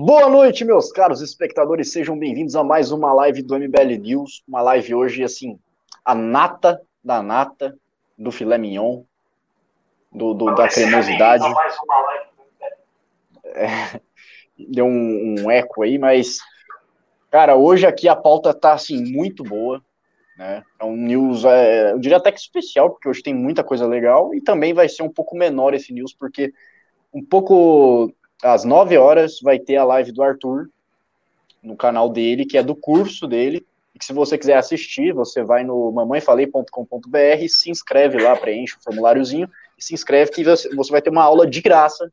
Boa noite, meus caros espectadores, sejam bem-vindos a mais uma live do MBL News, uma live hoje, assim, a nata da nata do filé mignon, do, do da cremosidade. É, deu um, um, eco aí, mas, cara, hoje aqui a pauta tá, assim, muito boa, né, é um news, é, eu diria até que especial, porque hoje tem muita coisa legal, e também vai ser um pouco menor esse news, porque um pouco às 9 horas vai ter a live do Arthur no canal dele, que é do curso dele. E que se você quiser assistir, você vai no mamãefalei.com.br, se inscreve lá, preenche o formuláriozinho e se inscreve que você vai ter uma aula de graça,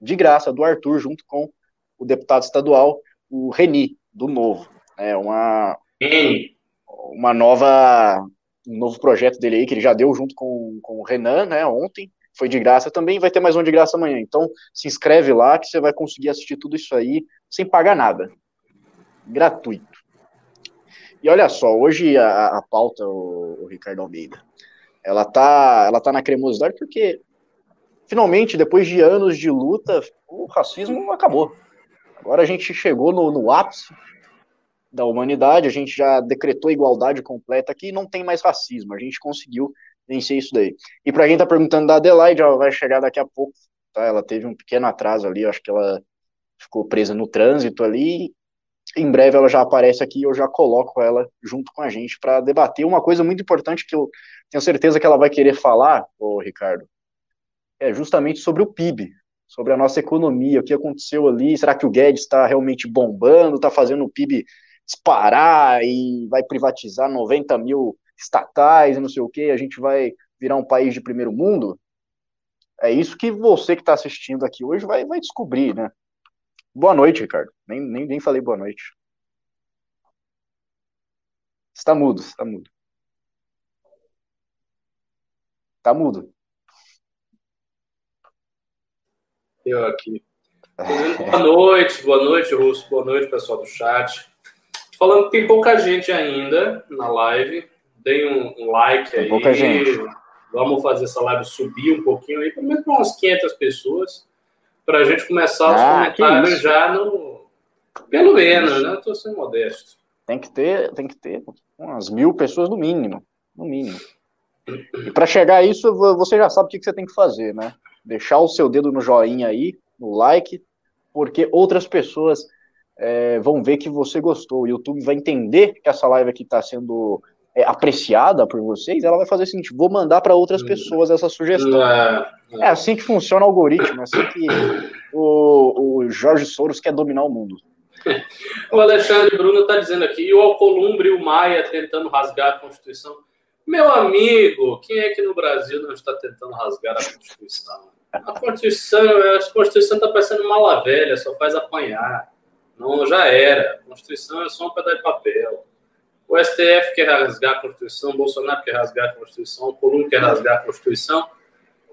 de graça, do Arthur, junto com o deputado estadual, o Reni, do Novo. É uma, uma nova, um novo projeto dele aí, que ele já deu junto com, com o Renan, né, ontem, foi de graça também, vai ter mais um de graça amanhã. Então, se inscreve lá que você vai conseguir assistir tudo isso aí sem pagar nada. Gratuito. E olha só, hoje a, a pauta, o, o, Ricardo Almeida, ela tá, ela tá na cremosidade porque finalmente, depois de anos de luta, o racismo acabou. Agora a gente chegou no, no ápice da humanidade, a gente já decretou igualdade completa aqui não tem mais racismo. A gente conseguiu vencer isso daí. E para quem tá perguntando da Adelaide, ela vai chegar daqui a pouco, tá? Ela teve um pequeno atraso ali, acho que ela ficou presa no trânsito ali. Em breve ela já aparece aqui e eu já coloco ela junto com a gente para debater uma coisa muito importante que eu tenho certeza que ela vai querer falar, ô Ricardo, é justamente sobre o PIB, sobre a nossa economia, o que aconteceu ali, será que o Guedes está realmente bombando, está fazendo o PIB disparar e vai privatizar 90 mil estatais e não sei o que, a gente vai virar um país de primeiro mundo? É isso que você que está assistindo aqui hoje vai, vai descobrir, né? Boa noite, Ricardo. Nem, nem, nem falei boa noite. Está mudo, está mudo. Está mudo. Eu aqui. Boa noite, boa noite, Russo. Boa noite, pessoal do chat. Falando que tem pouca gente ainda na live deem um, like aí. Pouca gente. Vamos fazer essa live subir um pouquinho aí, pelo menos para umas 500 pessoas, para a gente começar os ah, comentários já no. Pelo menos, né? Estou sendo modesto. Tem que ter, tem que ter umas mil pessoas no mínimo, no mínimo. E para chegar a isso, você já sabe o que você tem que fazer, né? Deixar o seu dedo no joinha aí, no like, porque outras pessoas é, vão ver que você gostou. O YouTube vai entender que essa live aqui está sendo é, apreciada por vocês, ela vai fazer o seguinte: vou mandar para outras hum. pessoas essa sugestão. É, é. é, assim que funciona o algoritmo, é assim que o, o Jorge Soros quer dominar o mundo. O Alexandre Bruno está dizendo aqui, e o Alcolumbre e o Maia tentando rasgar a Constituição. Meu amigo, quem é que no Brasil não está tentando rasgar a Constituição? A Constituição, a Constituição está parecendo mala velha, só faz apanhar. Não, já era. A Constituição é só um pedaço de papel. O STF quer rasgar a Constituição, Bolsonaro quer rasgar a Constituição, o Columbo quer rasgar a Constituição.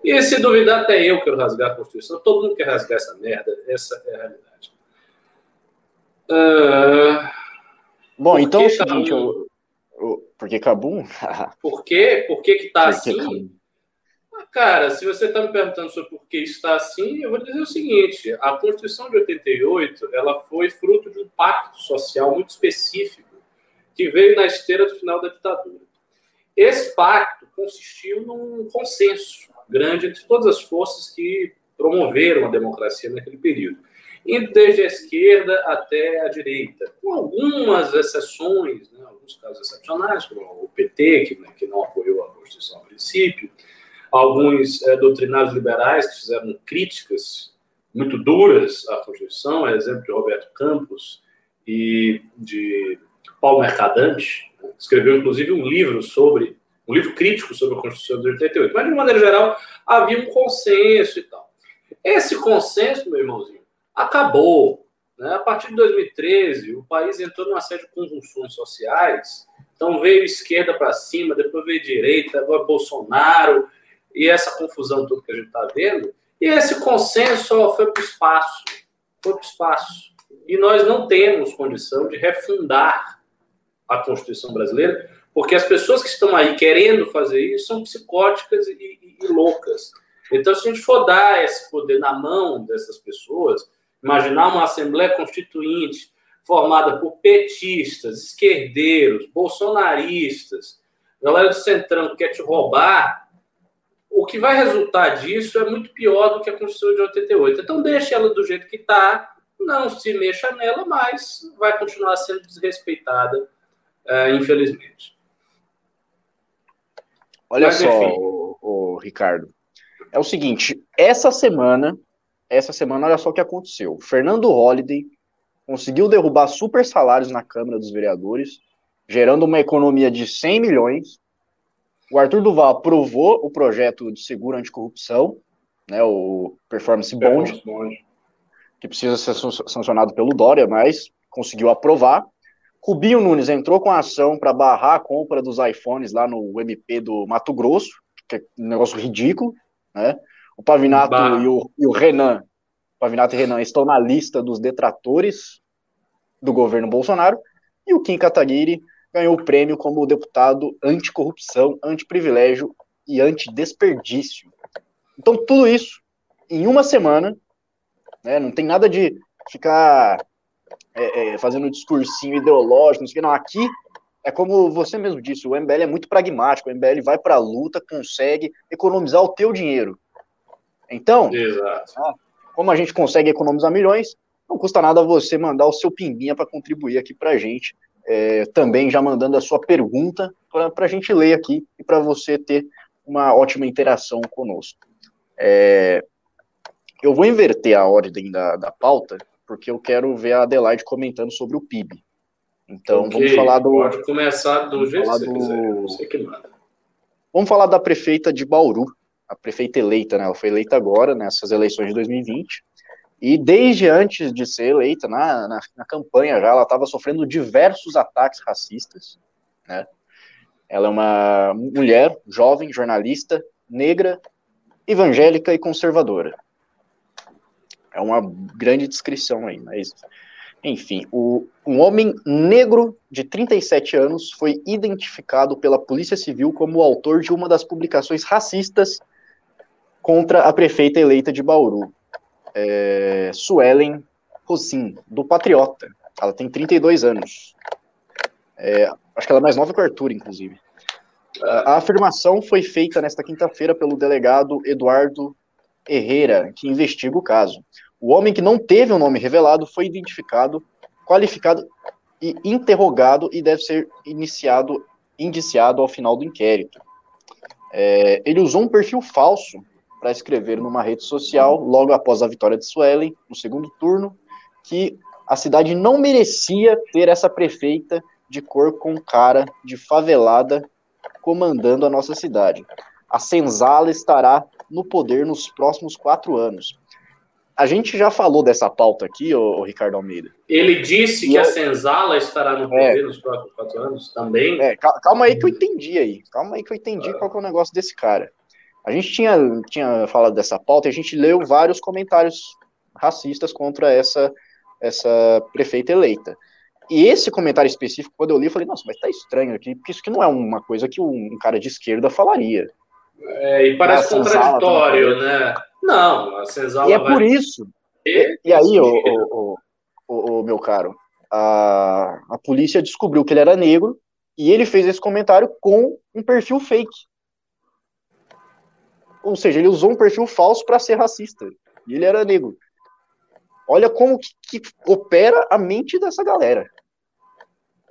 E se duvidar, até eu quero rasgar a Constituição. Todo mundo quer rasgar essa merda. Essa é a realidade. Uh... Bom, então é o seguinte, eu, eu, porque Cabum? por quê? Por que que tá assim? Ah, cara, se você está me perguntando sobre por que está assim, eu vou dizer o seguinte: a Constituição de 88 ela foi fruto de um pacto social muito específico que veio na esteira do final da ditadura. Esse pacto consistiu num consenso grande entre todas as forças que promoveram a democracia naquele período, indo desde a esquerda até a direita, com algumas exceções, né, alguns casos excepcionais, como o PT, que, né, que não apoiou a Constituição a princípio, alguns é, doutrinários liberais que fizeram críticas muito duras à Constituição, exemplo de Roberto Campos e de Paulo Mercadante, escreveu inclusive um livro sobre, um livro crítico sobre a Constituição de 88. Mas, de maneira geral, havia um consenso e tal. Esse consenso, meu irmãozinho, acabou. Né? A partir de 2013, o país entrou numa série de convulsões sociais. Então veio esquerda para cima, depois veio direita, agora Bolsonaro, e essa confusão toda que a gente está vendo. E esse consenso foi para o espaço. Foi para o espaço. E nós não temos condição de refundar a Constituição brasileira, porque as pessoas que estão aí querendo fazer isso são psicóticas e, e, e loucas. Então, se a gente for dar esse poder na mão dessas pessoas, Imaginar uma Assembleia Constituinte formada por petistas, esquerdeiros, bolsonaristas, galera do Centrão que quer te roubar, o que vai resultar disso é muito pior do que a Constituição de 88. Então, deixe ela do jeito que está, não se mexa nela, mas vai continuar sendo desrespeitada, uh, infelizmente. Olha mas, só, o, o, Ricardo. É o seguinte, essa semana, essa semana, olha só o que aconteceu. Fernando Holliday conseguiu derrubar super salários na Câmara dos Vereadores, gerando uma economia de 100 milhões. O Arthur Duval aprovou o projeto de seguro anticorrupção, né, o Performance Bond, Performance Bond, que precisa ser sancionado pelo Dória, mas conseguiu aprovar. Rubinho Nunes entrou com a ação para barrar a compra dos iPhones lá no MP do Mato Grosso, que é um negócio ridículo, né? O Pavinato e o, e o Renan Pavinato e Renan estão na lista dos detratores do governo Bolsonaro, e o Kim Kataguiri ganhou o prêmio como deputado anticorrupção, antiprivilégio e antidesperdício. Então, tudo isso em uma semana, né, não tem nada de ficar é, é, fazendo um discursinho ideológico, não sei o que, não. Aqui é como você mesmo disse, o MBL é muito pragmático, o MBL vai para a luta, consegue economizar o teu dinheiro. Então. Ah, como a gente consegue economizar milhões, não custa nada você mandar o seu pimbinha para contribuir aqui para a gente. É, também já mandando a sua pergunta para a gente ler aqui e para você ter uma ótima interação conosco. É, eu vou inverter a ordem da, da pauta, porque eu quero ver a Adelaide comentando sobre o PIB. Então, okay, vamos falar do. Pode começar do jeito que você do... quiser. Você que manda. Vamos falar da prefeita de Bauru, a prefeita eleita, né? Ela foi eleita agora, nessas eleições de 2020. E desde antes de ser eleita, na, na, na campanha já, ela estava sofrendo diversos ataques racistas, né? Ela é uma mulher, jovem, jornalista, negra, evangélica e conservadora. É uma grande descrição aí, mas enfim, o, um homem negro de 37 anos foi identificado pela Polícia Civil como o autor de uma das publicações racistas contra a prefeita eleita de Bauru, é, Suelen Rosim, do Patriota. Ela tem 32 anos. É, acho que ela é mais nova que o Arthur, inclusive. A afirmação foi feita nesta quinta-feira pelo delegado Eduardo Herrera, que investiga o caso. O homem que não teve o um nome revelado foi identificado, qualificado e interrogado e deve ser iniciado, indiciado ao final do inquérito. É, ele usou um perfil falso para escrever numa rede social, logo após a vitória de Suelen, no segundo turno, que a cidade não merecia ter essa prefeita de cor com cara de favelada comandando a nossa cidade. A senzala estará no poder nos próximos quatro anos. A gente já falou dessa pauta aqui, o Ricardo Almeida. Ele disse e que eu... a senzala estará no é. poder é, nos próximos quatro anos também. É, calma aí que eu entendi aí. Calma aí que eu entendi ah. qual é o negócio desse cara. A gente tinha, tinha falado dessa pauta e a gente leu vários comentários racistas contra essa, essa prefeita eleita. E esse comentário específico, quando eu li, eu falei, nossa, mas tá estranho aqui, porque isso aqui não é uma coisa que um cara de esquerda falaria. É, e parece contraditório, né? Não, a senzala E é por isso. E, e aí, o, o, o, o, meu caro, a, a polícia descobriu que ele era negro e ele fez esse comentário com um perfil fake. Ou seja, ele usou um perfil falso para ser racista. E ele era negro. Olha como que, que opera a mente dessa galera.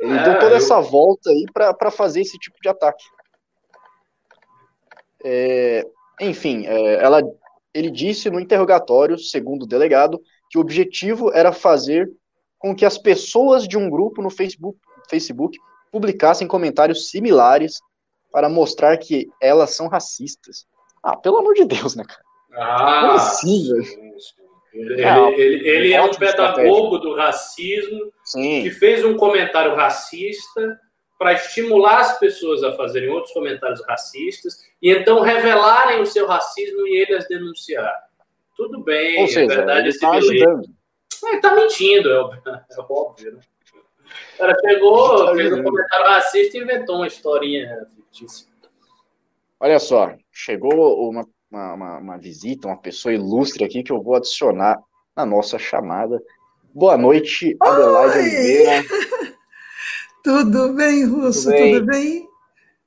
Ele é, deu toda eu... essa volta aí para fazer esse tipo de ataque. É, enfim, é, ela, ele disse no interrogatório, segundo o delegado, que o objetivo era fazer com que as pessoas de um grupo no Facebook, Facebook publicassem comentários similares para mostrar que elas são racistas. Ah, pelo amor de Deus, né, cara? Ah, Como assim, velho? Ele, ah, ele, ele é um pedagogo do racismo Sim. que fez um comentário racista para estimular as pessoas a fazerem outros comentários racistas e então revelarem o seu racismo e ele as denunciar. Tudo bem, Ou é seja, é verdade ele está ajudando. Ele está mentindo, é óbvio, é óbvio né? O cara pegou, tá fez um comentário racista e inventou uma historinha fictícia. Olha só, chegou uma, uma, uma, visita, uma pessoa ilustre aqui que eu vou adicionar na nossa chamada. Boa noite, Adelaide Oliveira. Tudo bem, Russo? Tudo bem? Tudo bem,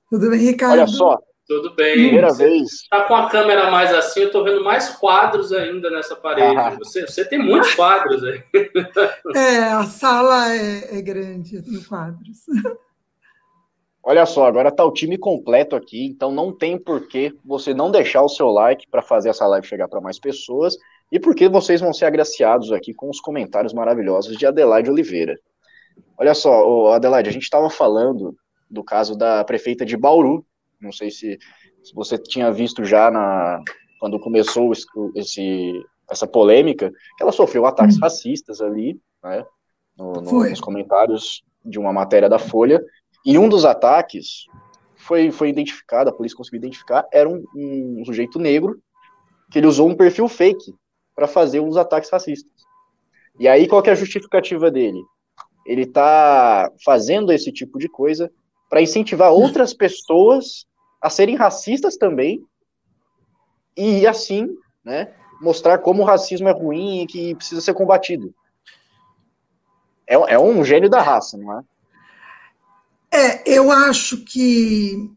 Tudo bem Ricardo? Olha só, tudo bem. Primeira você vez. Tá com a câmera mais assim, eu tô vendo mais quadros ainda nessa parede. Ah. Você, você tem muitos quadros aí. É, a sala é, é grande, eu tenho quadros. Olha só, agora tá o time completo aqui, então não tem porquê você não deixar o seu like para fazer essa live chegar para mais pessoas e porque vocês vão ser agraciados aqui com os comentários maravilhosos de Adelaide Oliveira. Olha só, Adelaide, a gente estava falando do caso da prefeita de Bauru, não sei se, se você tinha visto já na, quando começou esse, essa polêmica, que ela sofreu ataques hum. racistas ali, né, no, no, nos comentários de uma matéria da Folha, e um dos ataques foi, foi identificado, a polícia conseguiu identificar, era um, um sujeito negro, que ele usou um perfil fake para fazer uns ataques racistas. E aí, qual que é a justificativa dele? Ele está fazendo esse tipo de coisa para incentivar outras pessoas a serem racistas também, e assim, né, mostrar como o racismo é ruim e que precisa ser combatido. É, é um gênio da raça, não é? É, eu acho que.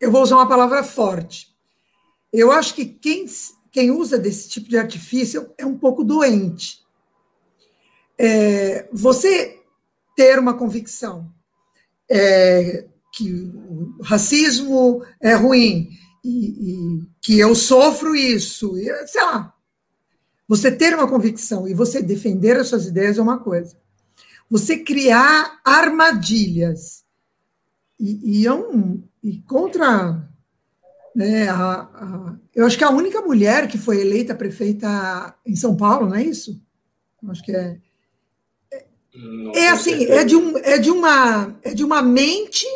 Eu vou usar uma palavra forte. Eu acho que quem, quem usa desse tipo de artifício é um pouco doente. É, você ter uma convicção é, que o racismo é ruim e, e, que eu sofro isso, e, sei lá. Você ter uma convicção e você defender as suas ideias é uma coisa. Você criar armadilhas e, e, é um, e contra né, a, a, eu acho que a única mulher que foi eleita prefeita em São Paulo, não é isso? acho que é. É, é assim, é de, um, é, de uma, é de uma mente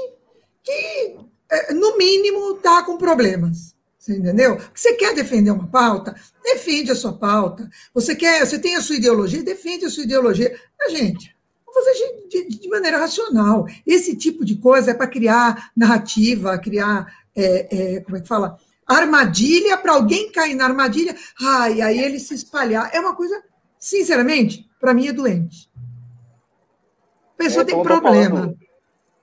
que, é, no mínimo, está com problemas. Você entendeu? Você quer defender uma pauta? Defende a sua pauta. Você quer, você tem a sua ideologia? Defende a sua ideologia. Mas, gente, vamos fazer de, de, de, maneira racional. Esse tipo de coisa é para criar narrativa, criar, é, é, como é que fala? Armadilha para alguém cair na armadilha, ai, aí ele se espalhar. É uma coisa, sinceramente, para mim é doente. A pessoa é, tem problema.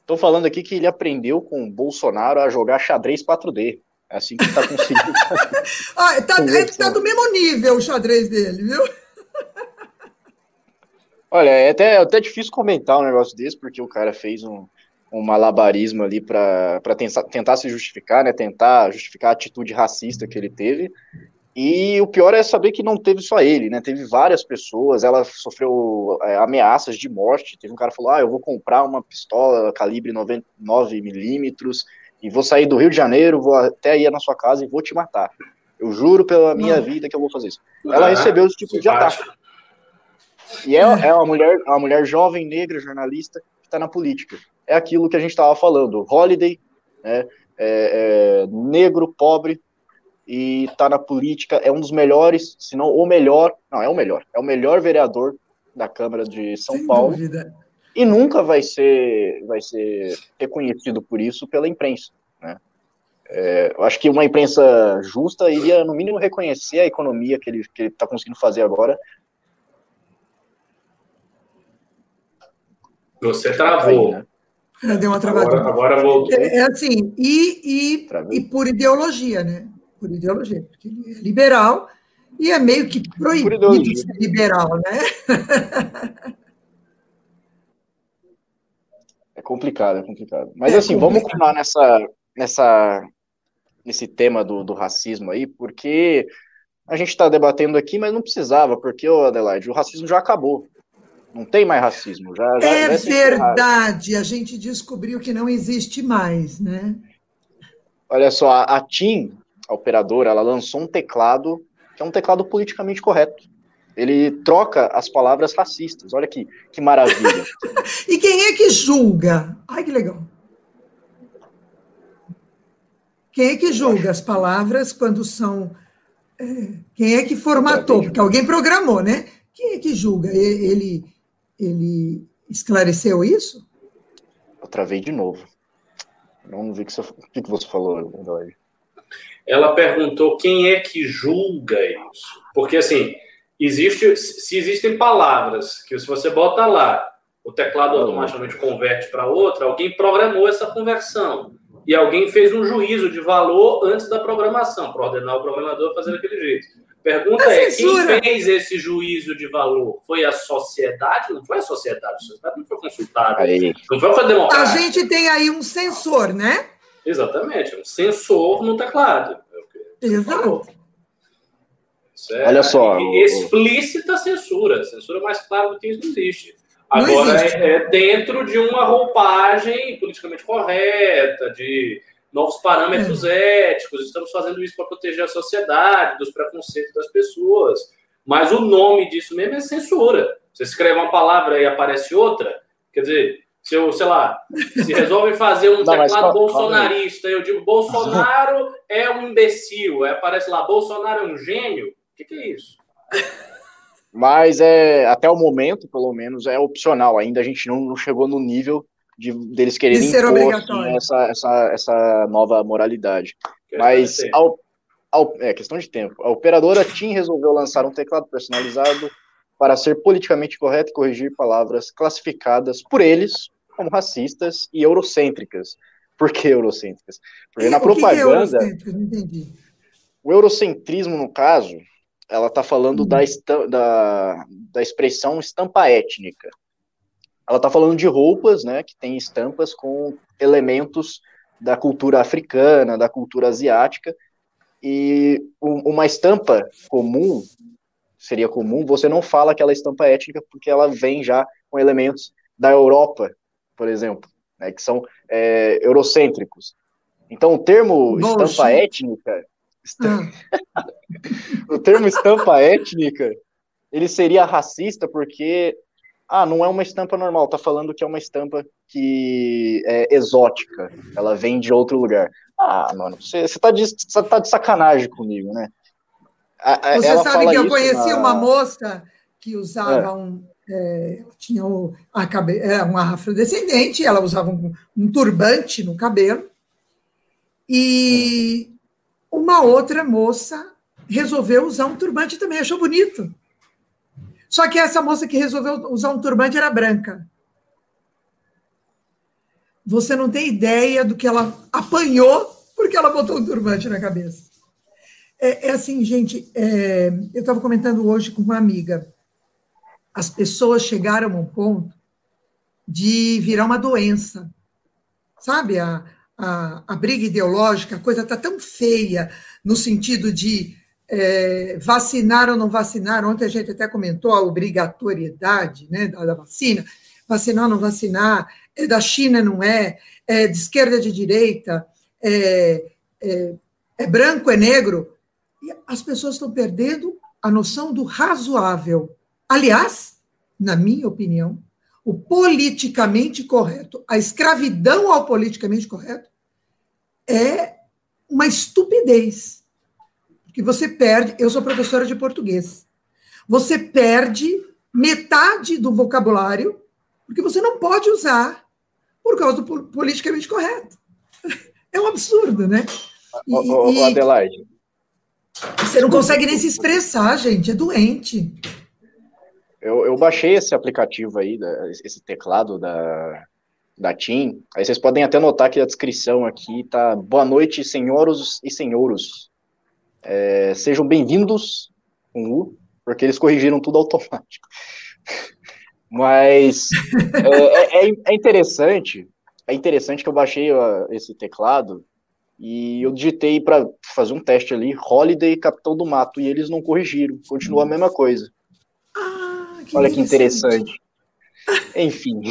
Estou falando aqui que ele aprendeu com o Bolsonaro a jogar xadrez 4D. É assim que está conseguindo. ah, tá, é, tá do mesmo nível o xadrez dele, viu? Olha, é até, é até difícil comentar um negócio desse, porque o cara fez um, um malabarismo ali para tentar, tentar se justificar, né? Tentar justificar a atitude racista que ele teve. E o pior é saber que não teve só ele, né? Teve várias pessoas, ela sofreu é, ameaças de morte. Teve um cara que falou: Ah, eu vou comprar uma pistola calibre 99 milímetros e vou sair do Rio de Janeiro, vou até aí na sua casa e vou te matar. Eu juro pela minha vida que eu vou fazer isso. Ela recebeu esse tipo de ataque. E é, é uma mulher, uma mulher jovem, negra, jornalista, que está na política. É aquilo que a gente estava falando. Holiday, né, é, é, negro, pobre, e está na política, é um dos melhores, se não o melhor, não, é o melhor, é o melhor vereador da Câmara de São Sem Paulo. Dúvida. E nunca vai ser, vai ser reconhecido por isso pela imprensa. Né? É, eu acho que uma imprensa justa iria, no mínimo, reconhecer a economia que ele está conseguindo fazer agora. Você travou. Aí, né? Deu uma travadinha. Agora, agora voltou. É, é assim, e, e, e por ideologia, né? Por ideologia, porque ele é liberal e é meio que proibido ser liberal, né? É complicado, é complicado. Mas é assim, complicado. vamos continuar nessa, nessa, nesse tema do, do racismo aí, porque a gente está debatendo aqui, mas não precisava, porque, ô Adelaide, o racismo já acabou. Não tem mais racismo. Já, já é verdade, a gente descobriu que não existe mais, né? Olha só, a, a TIM, a operadora, ela lançou um teclado que é um teclado politicamente correto. Ele troca as palavras racistas. Olha que, que maravilha. e quem é que julga? Ai, que legal. Quem é que julga as palavras quando são. É, quem é que formatou? Porque alguém programou, né? Quem é que julga? Ele, ele esclareceu isso? Eu travei de novo. Não vi o que você, o que você falou, Eduardo ela perguntou quem é que julga isso. Porque, assim, existe, se existem palavras que se você bota lá, o teclado automaticamente converte para outra, alguém programou essa conversão. E alguém fez um juízo de valor antes da programação, para ordenar o programador a fazer daquele jeito. Pergunta é, quem fez esse juízo de valor? Foi a sociedade? Não foi a sociedade, a sociedade não foi consultada. Aí. Não foi a democrática. A gente tem aí um sensor, né? Exatamente, um sensor no teclado. Exato. É, Olha só. Explícita censura. Censura mais clara do que isso não existe. Agora, é, é, dentro de uma roupagem politicamente correta, de novos parâmetros é. éticos, estamos fazendo isso para proteger a sociedade dos preconceitos das pessoas. Mas o nome disso mesmo é censura. Você escreve uma palavra e aparece outra, quer dizer, se eu, sei lá, se resolve fazer um Não, teclado bolsonarista, eu digo Bolsonaro é um imbecil, aí aparece lá, Bolsonaro é um gênio, o que, que é isso? Mas é até o momento, pelo menos, é opcional. Ainda a gente não, não chegou no nível de deles quererem de impor assim, essa, essa, essa nova moralidade. Questão Mas ao, ao, é questão de tempo. A operadora TIM resolveu lançar um teclado personalizado para ser politicamente correto e corrigir palavras classificadas por eles como racistas e eurocêntricas. Por que eurocêntricas? Porque na propaganda. Que é o eurocentrismo, no caso, ela está falando da, uhum. da, da expressão estampa étnica. Ela está falando de roupas, né, que tem estampas com elementos da cultura africana, da cultura asiática, e uma estampa comum, seria comum, você não fala aquela estampa étnica porque ela vem já com elementos da Europa, por exemplo, né, que são é, eurocêntricos. Então, o termo estampa étnica ah. o termo estampa étnica, ele seria racista porque, ah, não é uma estampa normal, tá falando que é uma estampa que é exótica, ela vem de outro lugar. Ah, mano, você, você, tá, de, você tá de sacanagem comigo, né? A, a, você sabe que eu conheci na... uma moça que usava é. um. É, tinha o, a cabe, é, uma afrodescendente, ela usava um, um turbante no cabelo. E uma outra moça resolveu usar um turbante também, achou bonito. Só que essa moça que resolveu usar um turbante era branca. Você não tem ideia do que ela apanhou porque ela botou um turbante na cabeça. É, é assim, gente, é, eu estava comentando hoje com uma amiga. As pessoas chegaram a um ponto de virar uma doença. Sabe, a, a, a briga ideológica, a coisa está tão feia no sentido de é, vacinar ou não vacinar. Ontem a gente até comentou a obrigatoriedade né, da, da vacina. Vacinar ou não vacinar, é da China, não é, é de esquerda, de direita, é, é, é branco, é negro. E as pessoas estão perdendo a noção do razoável. Aliás, na minha opinião, o politicamente correto, a escravidão ao politicamente correto, é uma estupidez. Porque você perde. Eu sou professora de português. Você perde metade do vocabulário, porque você não pode usar por causa do politicamente correto. É um absurdo, né? E, o, Adelaide. Você não consegue nem se expressar, gente, é doente. Eu, eu baixei esse aplicativo aí, esse teclado da, da TIM. Aí vocês podem até notar que a descrição aqui tá boa noite, senhoros e senhouros. É, sejam bem-vindos com U, porque eles corrigiram tudo automático. Mas é, é, é, é, interessante, é interessante que eu baixei esse teclado e eu digitei para fazer um teste ali, Holiday Capitão do Mato, e eles não corrigiram, continua a mesma coisa. Que Olha que interessante. Enfim.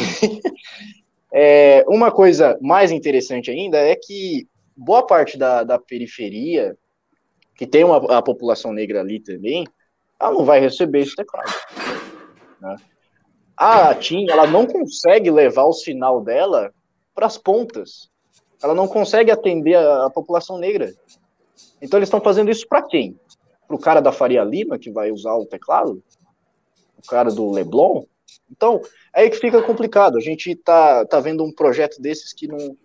é, uma coisa mais interessante ainda é que boa parte da, da periferia, que tem uma, a população negra ali também, ela não vai receber esse teclado. Né? A TIM, ela não consegue levar o sinal dela para as pontas. Ela não consegue atender a, a população negra. Então eles estão fazendo isso para quem? Para o cara da Faria Lima, que vai usar o teclado? O cara do Leblon. Então, é aí que fica complicado. A gente tá, tá vendo um projeto desses que não,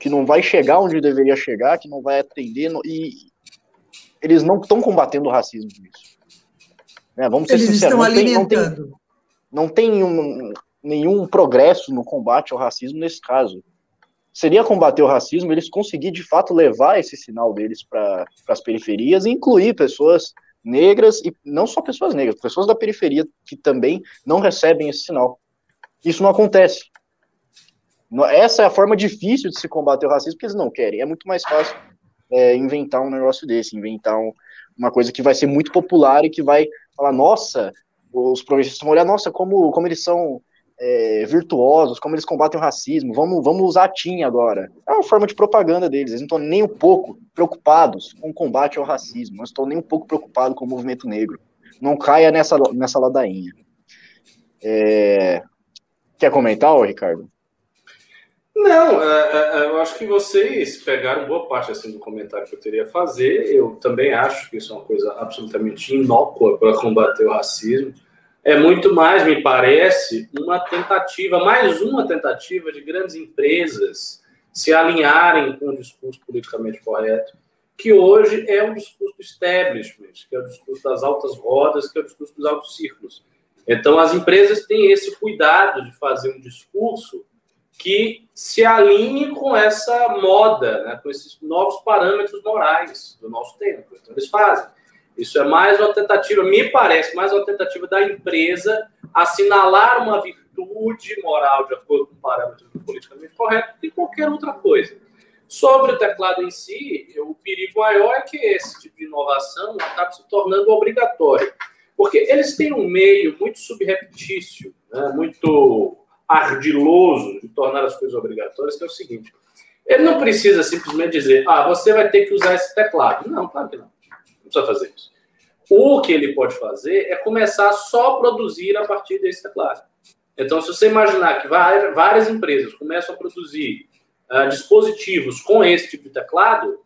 que não vai chegar onde deveria chegar, que não vai atender, no, e eles não estão combatendo o racismo nisso. Né? Vamos ser Eles sinceros, estão não tem, não tem, alimentando. não tem um- nenhum progresso no combate ao racismo nesse caso. Seria combater o racismo eles conseguir de fato levar esse sinal deles para as periferias e incluir pessoas negras e não só pessoas negras, pessoas da periferia que também não recebem esse sinal. Isso não acontece. Essa é a forma difícil de se combater o racismo, porque eles não querem. É muito mais fácil é, inventar um negócio desse, inventar um- uma coisa que vai ser muito popular e que vai falar, nossa, os progressistas vão olhar, nossa, como, como eles são é, virtuosos, como eles combatem o racismo, vamos, vamos usar a TIM agora. É uma forma de propaganda deles, eles não estão nem um pouco preocupados com o combate ao racismo, não estão nem um pouco preocupados com o movimento negro. Não caia nessa, nessa ladainha. É, Quer comentar, ô, Ricardo? Não, é, é, é, eu acho que vocês pegaram boa parte assim do comentário que eu teria a fazer. Eu também acho que isso é uma coisa absolutamente inócua para combater o racismo. É muito mais, me parece, uma tentativa, mais uma tentativa de grandes empresas se alinharem com o discurso politicamente correto, que hoje é o discurso do establishment, que é o discurso das altas rodas, que é o discurso dos altos círculos. Então, as empresas têm esse cuidado de fazer um discurso que se alinhe com essa moda, né, com esses novos parâmetros morais do nosso tempo. Então, eles fazem. Isso é mais uma tentativa, me parece, mais uma tentativa da empresa assinalar uma virtude moral de acordo com o parâmetro politicamente correto que qualquer outra coisa. Sobre o teclado em si, o perigo maior é que esse tipo de inovação acabe se tornando obrigatório. Porque eles têm um meio muito subreptício, né, muito ardiloso de tornar as coisas obrigatórias, que é o seguinte: ele não precisa simplesmente dizer, ah, você vai ter que usar esse teclado. Não, claro que não. Precisa fazer isso. O que ele pode fazer é começar só a produzir a partir desse teclado. Então, se você imaginar que várias empresas começam a produzir uh, dispositivos com esse tipo de teclado,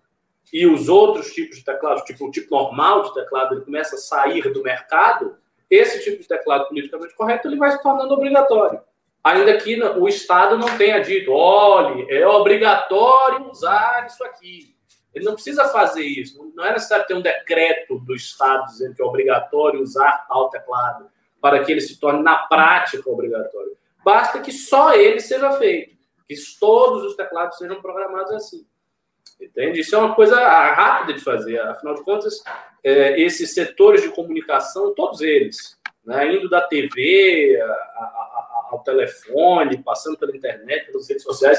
e os outros tipos de teclado, tipo o tipo normal de teclado, ele começa a sair do mercado, esse tipo de teclado politicamente correto ele vai se tornando obrigatório. Ainda que o Estado não tenha dito, olhe, é obrigatório usar isso aqui. Ele não precisa fazer isso. Não é necessário ter um decreto do Estado dizendo que é obrigatório usar tal teclado para que ele se torne, na prática, obrigatório. Basta que só ele seja feito, que todos os teclados sejam programados assim. Entende? Isso é uma coisa rápida de fazer. Afinal de contas, é, esses setores de comunicação, todos eles, né, indo da TV a, a, ao telefone, passando pela internet, pelas redes sociais,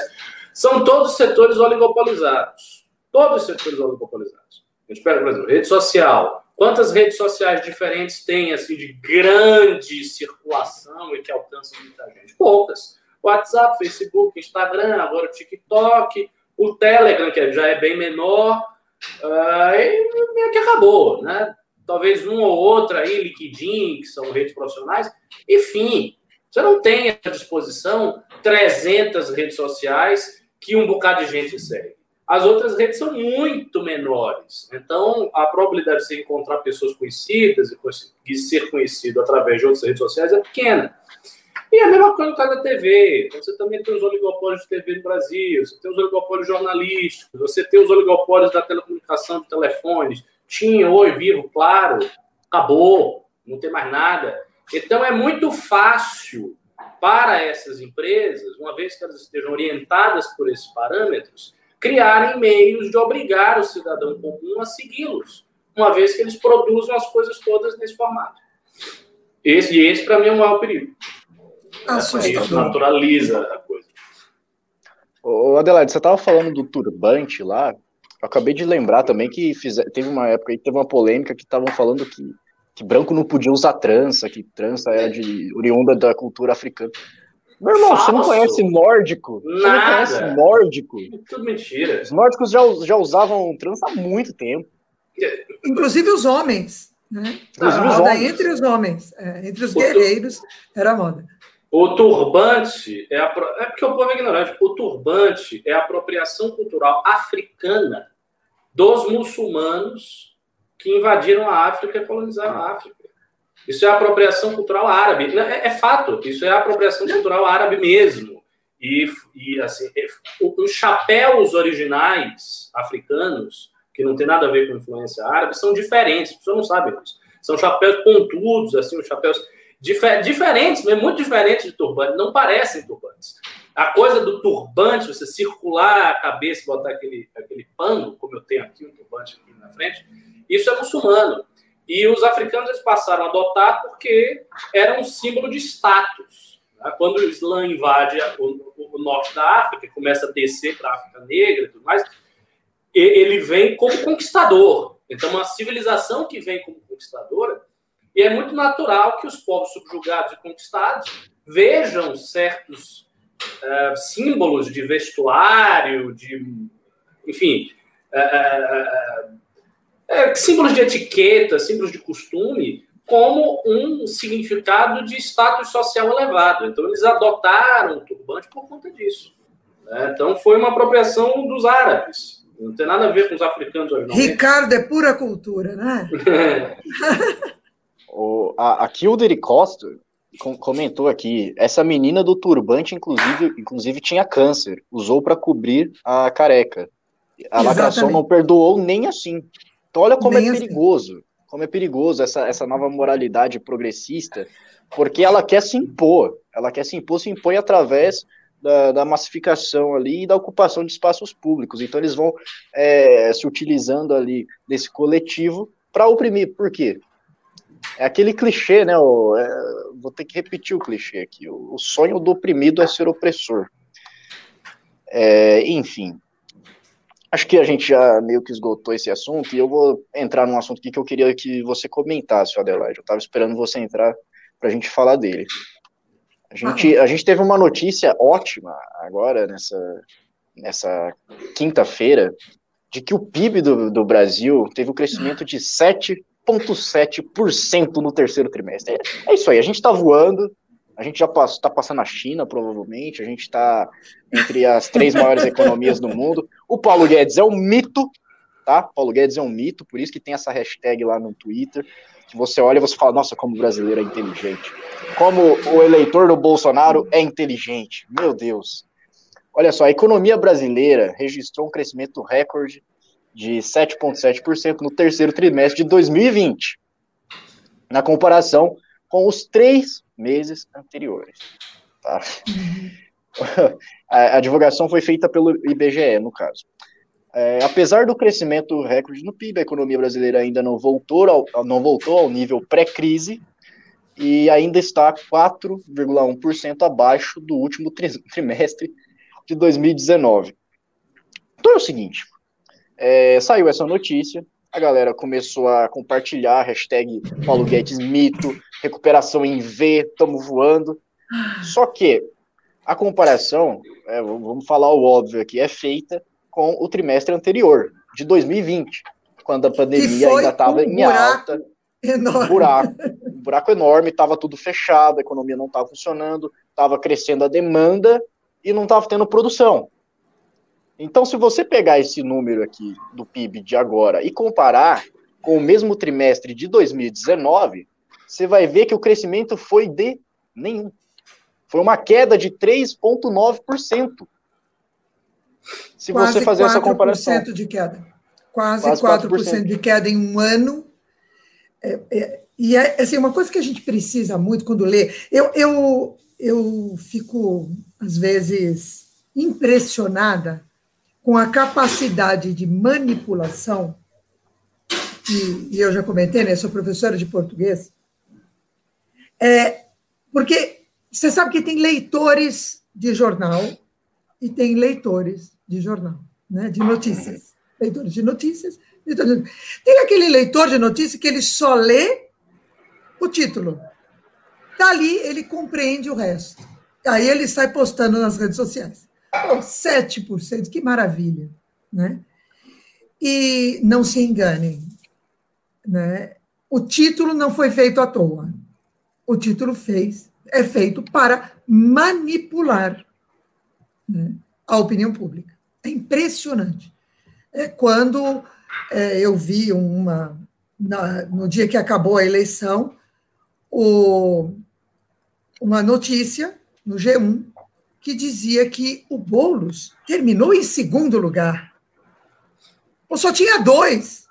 são todos setores oligopolizados. Todos os setores oligopolizados. A gente pega, por exemplo, rede social. Quantas redes sociais diferentes tem, assim, de grande circulação e que alcançam muita gente? Poucas. WhatsApp, Facebook, Instagram, agora o TikTok, o Telegram, que já é bem menor, uh, e meio que acabou, né? Talvez um ou outro aí, LinkedIn, que são redes profissionais. Enfim, você não tem à disposição 300 redes sociais que um bocado de gente segue. As outras redes são muito menores. Então, a probabilidade de você encontrar pessoas conhecidas e ser conhecido através de outras redes sociais é pequena. E a mesma coisa no caso da TV. Então, você também tem os oligopólios de TV no Brasil, você tem os oligopólios jornalísticos, você tem os oligopólios da telecomunicação de telefones. Tinha, oi, vivo, claro, acabou, não tem mais nada. Então, é muito fácil para essas empresas, uma vez que elas estejam orientadas por esses parâmetros, criarem meios de obrigar o cidadão comum a segui-los, uma vez que eles produzam as coisas todas nesse formato. Esse, e esse, para mim, é o maior perigo. Isso naturaliza a coisa. Ô, Adelaide, você estava falando do turbante lá. Eu acabei de lembrar também que fizer, teve uma época aí, teve uma polêmica que estavam falando que, que branco não podia usar trança, que trança era de oriunda da cultura africana. Meu irmão, Falso. você não conhece nórdico? Você Nada. não conhece nórdico? Tudo mentira. Os nórdicos já, já usavam trança há muito tempo. Inclusive os homens. Né? Inclusive a os moda homens. entre os homens, é, entre os guerreiros, era a moda. O turbante é, a, é porque o povo é ignorante. O turbante é a apropriação cultural africana dos muçulmanos que invadiram a África e colonizaram a África. Isso é apropriação cultural árabe. É, é fato, isso é apropriação cultural árabe mesmo. E, e assim, os chapéus originais africanos, que não tem nada a ver com influência árabe, são diferentes, as pessoas não sabem disso. São chapéus pontudos, assim, os chapéus difer diferentes, muito diferentes de turbante, não parecem turbantes. A coisa do turbante, você circular a cabeça e botar aquele, aquele pano, como eu tenho aqui, um turbante aqui na frente, isso é muçulmano. E os africanos eles passaram a adotar porque era um símbolo de status. Né? Quando o Islã invade o, o, norte da África, começa a descer para a África Negra e tudo mais, ele vem como conquistador. Então, uma civilização que vem como conquistadora, e é muito natural que os povos subjugados e conquistados vejam certos uh, símbolos de vestuário, de, enfim, uh, uh, símbolos de etiqueta, símbolos de costume, como um significado de status social elevado. Então, eles adotaram o turbante por conta disso. Né? Então, foi uma apropriação dos árabes. Não tem nada a ver com os africanos originalmente. Ricardo é pura cultura, né? o, a, a Kildare Costa comentou aqui, essa menina do turbante, inclusive, inclusive tinha câncer, usou para cobrir a careca. A lacração não perdoou nem assim. Então olha como é perigoso, assim. como é perigoso essa, essa nova moralidade progressista, porque ela quer se impor, ela quer se impor, se impõe através da, da, massificação ali e da ocupação de espaços públicos. Então eles vão é, se utilizando ali desse coletivo para oprimir. Por quê? É aquele clichê, né? O, é, vou ter que repetir o clichê aqui. O, o sonho do oprimido é ser opressor. É, enfim, acho que a gente já meio que esgotou esse assunto e eu vou entrar num assunto aqui que eu queria que você comentasse, Adelaide. Eu estava esperando você entrar para a gente falar dele. A gente, a gente teve uma notícia ótima agora, nessa, nessa quinta-feira, de que o PIB do, do Brasil teve um crescimento de 7,7% no terceiro trimestre. É, é, isso aí, a gente está voando, a gente já está passando a China, provavelmente, a gente está entre as três maiores economias do mundo. O Paulo Guedes é um mito, tá? Paulo Guedes é um mito, por isso que tem essa hashtag lá no Twitter, que você olha e você fala, nossa, como o brasileiro é inteligente como o eleitor do Bolsonaro é inteligente. Meu Deus. Olha só, a economia brasileira registrou um crescimento recorde de 7,7% no terceiro trimestre de 2020, na comparação com os três meses anteriores. Tá? A, a, divulgação foi feita pelo IBGE, no caso. É, apesar do crescimento recorde no PIB, a economia brasileira ainda não voltou ao, não voltou ao nível pré-crise, e ainda está 4,1% abaixo do último trimestre de 2019. Então é o seguinte, é, saiu essa notícia, a galera começou a compartilhar, hashtag Paulo Guedes mito, recuperação em V, estamos voando. Só que a comparação, é, vamos falar o óbvio aqui, é feita com o trimestre anterior, de 2020, quando a pandemia ainda estava um em alta. Enorme. Um buraco, um buraco enorme, estava tudo fechado, a economia não estava funcionando, estava crescendo a demanda e não estava tendo produção. Então, se você pegar esse número aqui do PIB de agora e comparar com o mesmo trimestre de 2019, você vai ver que o crescimento foi de nenhum. Foi uma queda de 3,9%. Se Quase você fazer essa comparação. de queda. Quase, Quase 4%, 4% de queda em um ano é, é, e é assim, uma coisa que a gente precisa muito quando lê, eu, eu, eu fico, às vezes, impressionada com a capacidade de manipulação, e, e eu já comentei, né, sou professora de português, é, porque você sabe que tem leitores de jornal e tem leitores de jornal, né, de notícias. Leitores de notícias tem aquele leitor de notícia que ele só lê o título. Dali ele compreende o resto. Aí ele sai postando nas redes sociais. Oh, 7%, que maravilha. Né? E não se enganem. Né? O título não foi feito à toa. O título fez, é feito para manipular né, a opinião pública. É impressionante. É quando é, eu vi uma, na, no dia que acabou a eleição, o, uma notícia no G1 que dizia que o Boulos terminou em segundo lugar. Ou só tinha dois.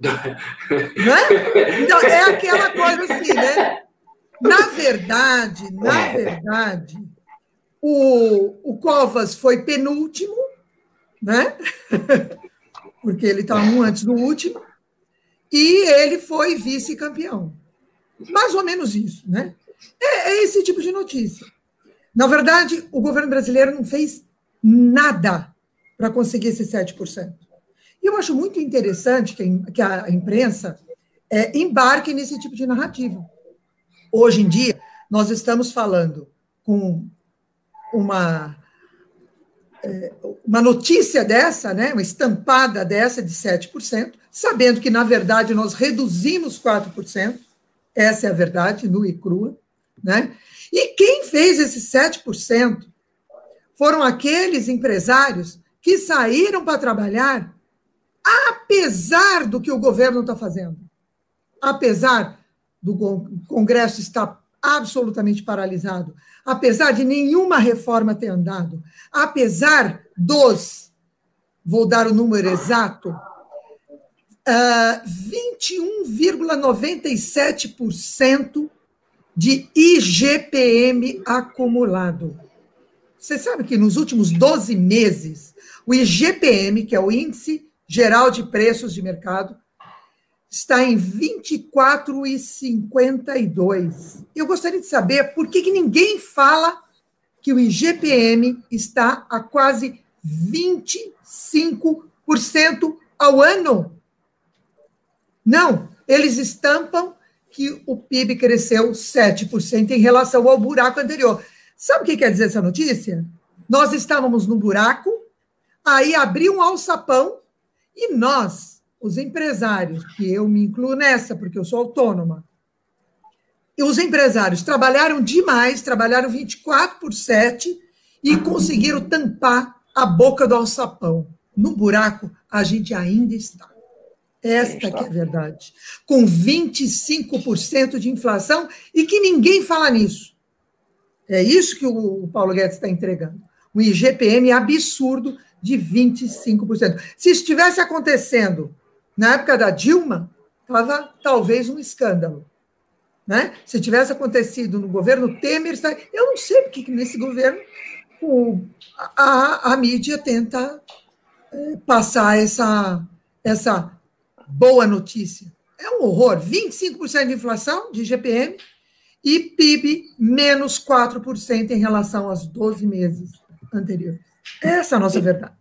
né? Então, é aquela coisa assim, né? Na verdade, na verdade, o, o Covas foi penúltimo, né? Porque ele estava um antes do último, e ele foi vice-campeão. Mais ou menos isso, né? É, é esse tipo de notícia. Na verdade, o governo brasileiro não fez nada para conseguir esse 7%. E eu acho muito interessante que a imprensa é, embarque nesse tipo de narrativa. Hoje em dia, nós estamos falando com uma, é, uma notícia dessa, né, uma estampada dessa de 7%, sabendo que, na verdade, nós reduzimos 4%, essa é a verdade, nua e crua, né? E quem fez esses 7% foram aqueles empresários que saíram para trabalhar apesar do que o governo está fazendo, apesar do Congresso estar absolutamente paralisado, apesar de nenhuma reforma ter andado, apesar dos, vou dar o número exato, uh, ah, 21,97% de IGPM acumulado. Você sabe que nos últimos 12 meses, o IGPM, que é o Índice Geral de Preços de Mercado, está em 24,52. Eu gostaria de saber por que, que ninguém fala que o IGPM está a quase 25% ao ano. Não, eles estampam que o PIB cresceu 7% em relação ao buraco anterior. Sabe o que quer dizer essa notícia? Nós estávamos no buraco, aí abriu um alçapão e nós os empresários, que eu me incluo nessa, porque eu sou autônoma, e os empresários trabalharam demais, trabalharam 24 por 7 e conseguiram tampar a boca do alçapão. No buraco, a gente ainda está. Esta que é a verdade. Com 25% de inflação e que ninguém fala nisso. É isso que o Paulo Guedes está entregando. Um IGPM absurdo de 25%. Se estivesse acontecendo na época da Dilma, estava talvez um escândalo. Né? Se tivesse acontecido no governo Temer, eu não sei porque que nesse governo o, a, a mídia tenta é, passar essa, essa boa notícia. É um horror. 25% de inflação de GPM e PIB menos 4% em relação aos 12 meses anteriores. Essa é a nossa verdade.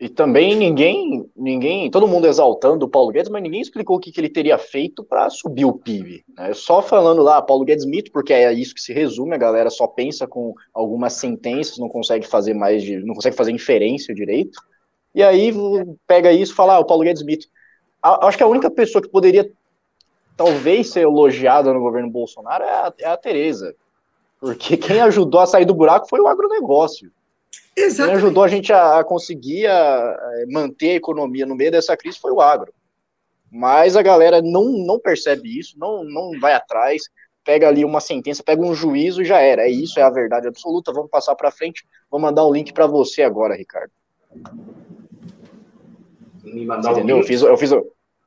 E também ninguém, ninguém, todo mundo exaltando o Paulo Guedes, mas ninguém explicou o que, que ele teria feito para subir o PIB. Né? Só falando lá, Paulo Guedes mito, porque é isso que se resume, a galera só pensa com algumas sentenças, não consegue fazer mais, de, não consegue fazer inferência direito. E aí pega isso e fala, ah, o Paulo Guedes mito. Acho que a única pessoa que poderia talvez ser elogiada no governo Bolsonaro é a, é a Tereza. Porque quem ajudou a sair do buraco foi o agronegócio. Exatamente. Quem ajudou a gente a, a conseguir a, a manter a economia no meio dessa crise foi o agro. Mas a galera não, não percebe isso, não, não vai atrás, pega ali uma sentença, pega um juízo e já era. É isso, é a verdade absoluta. Vamos passar para frente. Vou mandar um link para você agora, Ricardo. Me mandar você um entendeu? Link? Eu fiz, eu fiz,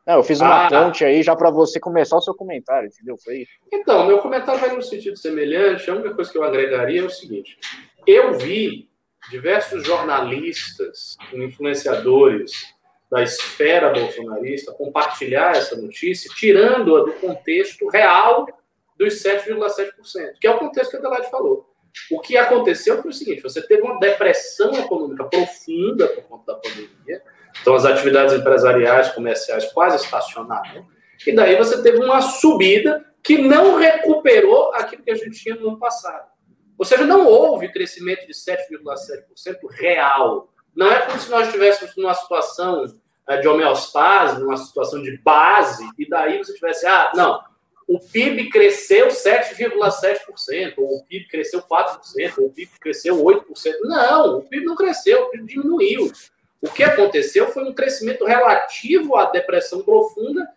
não, eu fiz uma ah, ponte aí já para você começar o seu comentário, entendeu? Foi isso. Então, meu comentário vai no sentido semelhante. A única coisa que eu agregaria é o seguinte: eu vi diversos jornalistas, influenciadores da esfera bolsonarista compartilhar essa notícia, tirando-a do contexto real dos 7,7%, que é o contexto que a Adelaide falou. O que aconteceu foi o seguinte: você teve uma depressão econômica profunda por conta da pandemia, então as atividades empresariais, comerciais quase estacionaram, e daí você teve uma subida que não recuperou aquilo que a gente tinha no ano passado. Ou seja, não houve crescimento de 7,7% real. Não é como se nós estivéssemos numa situação eh, de homeostase, numa situação de base, e daí você tivesse, ah, não, o PIB cresceu 7,7%, ou o PIB cresceu 4%, ou o PIB cresceu 8%. Não, o PIB não cresceu, o PIB diminuiu. O que aconteceu foi um crescimento relativo à depressão profunda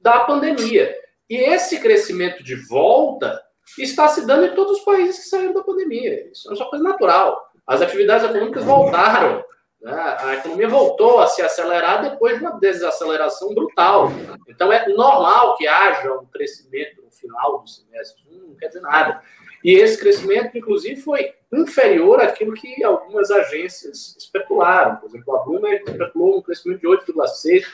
da pandemia. E esse crescimento de volta está se dando em todos os países que saíram da pandemia. Isso é uma coisa natural. As atividades econômicas voltaram. Né? A economia voltou a se acelerar depois de uma desaceleração brutal. Então é normal que haja um crescimento no final do semestre. Não quer dizer nada. E esse crescimento, inclusive, foi inferior àquilo que algumas agências especularam. Por exemplo, a Bloomberg especulou um crescimento de 8,6%.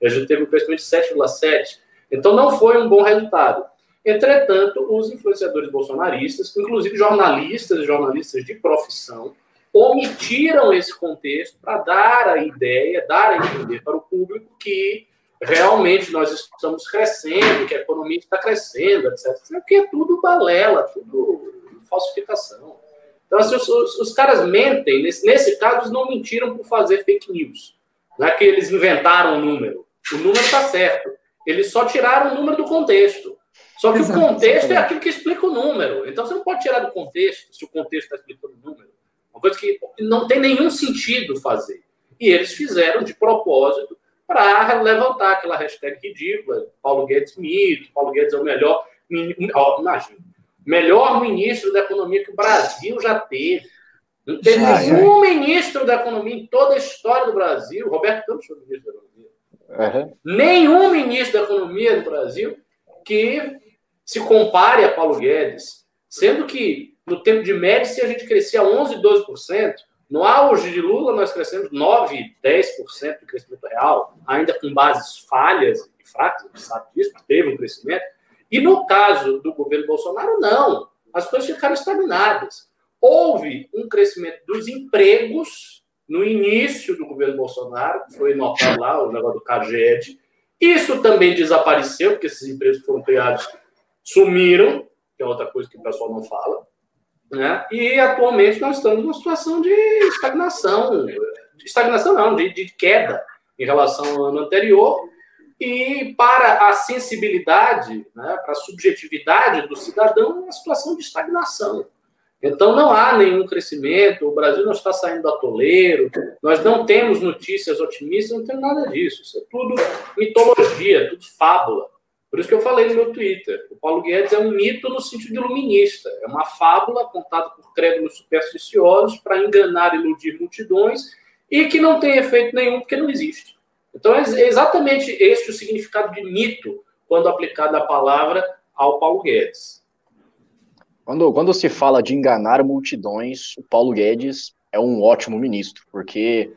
A gente teve um crescimento de 7,7%. Então, não foi um bom resultado. Entretanto, os influenciadores bolsonaristas, inclusive jornalistas e jornalistas de profissão, omitiram esse contexto para dar a ideia, dar a entender para o público que realmente nós estamos crescendo, que a economia está crescendo, etc. Porque é tudo balela, tudo falsificação. Então, assim, os, os, os, caras mentem, nesse, nesse caso, não mentiram por fazer fake news. Não é que eles inventaram o número. O número está certo. Eles só tiraram o número do contexto. Só que Exato, o contexto é aquilo que explica o número. Então, você não pode tirar do contexto se o contexto está explicando o número. Uma coisa que não tem nenhum sentido fazer. E eles fizeram de propósito para levantar aquela hashtag ridícula, Paulo Guedes mito, Paulo Guedes é o melhor, imagina, melhor ministro da economia que o Brasil já teve. Não teve nenhum é. ministro da economia em toda a história do Brasil. Roberto Campos foi ministro da economia. Uhum. Nenhum ministro da economia do Brasil que se compare a Paulo Guedes, sendo que no tempo de Médici a gente crescia 11, 12%, no auge de Lula, nós crescemos 9, 10% de crescimento real, ainda com bases falhas e fracas, a gente sabe disso, teve um crescimento. E no caso do governo Bolsonaro, não. As coisas ficaram estagnadas. Houve um crescimento dos empregos no início do governo Bolsonaro, foi notado lá o negócio do CAGED. Isso também desapareceu, porque esses empregos foram criados sumiram, que é outra coisa que o pessoal não fala. Né? E atualmente nós estamos numa situação de estagnação, de estagnação não, de, de queda em relação ao ano anterior. E para a sensibilidade, né, para a subjetividade do cidadão, é uma situação de estagnação. Então não há nenhum crescimento, o Brasil não está saindo do atoleiro, nós não temos notícias otimistas, não tem nada disso. Isso é tudo mitologia, tudo fábula. Por isso que eu falei no meu Twitter. O Paulo Guedes é um mito no sentido iluminista. É uma fábula contada por crédulos supersticiosos para enganar e iludir multidões e que não tem efeito nenhum porque não existe. Então é exatamente este o significado de mito quando aplicado a palavra ao Paulo Guedes. Quando, quando se fala de enganar multidões, o Paulo Guedes é um ótimo ministro, porque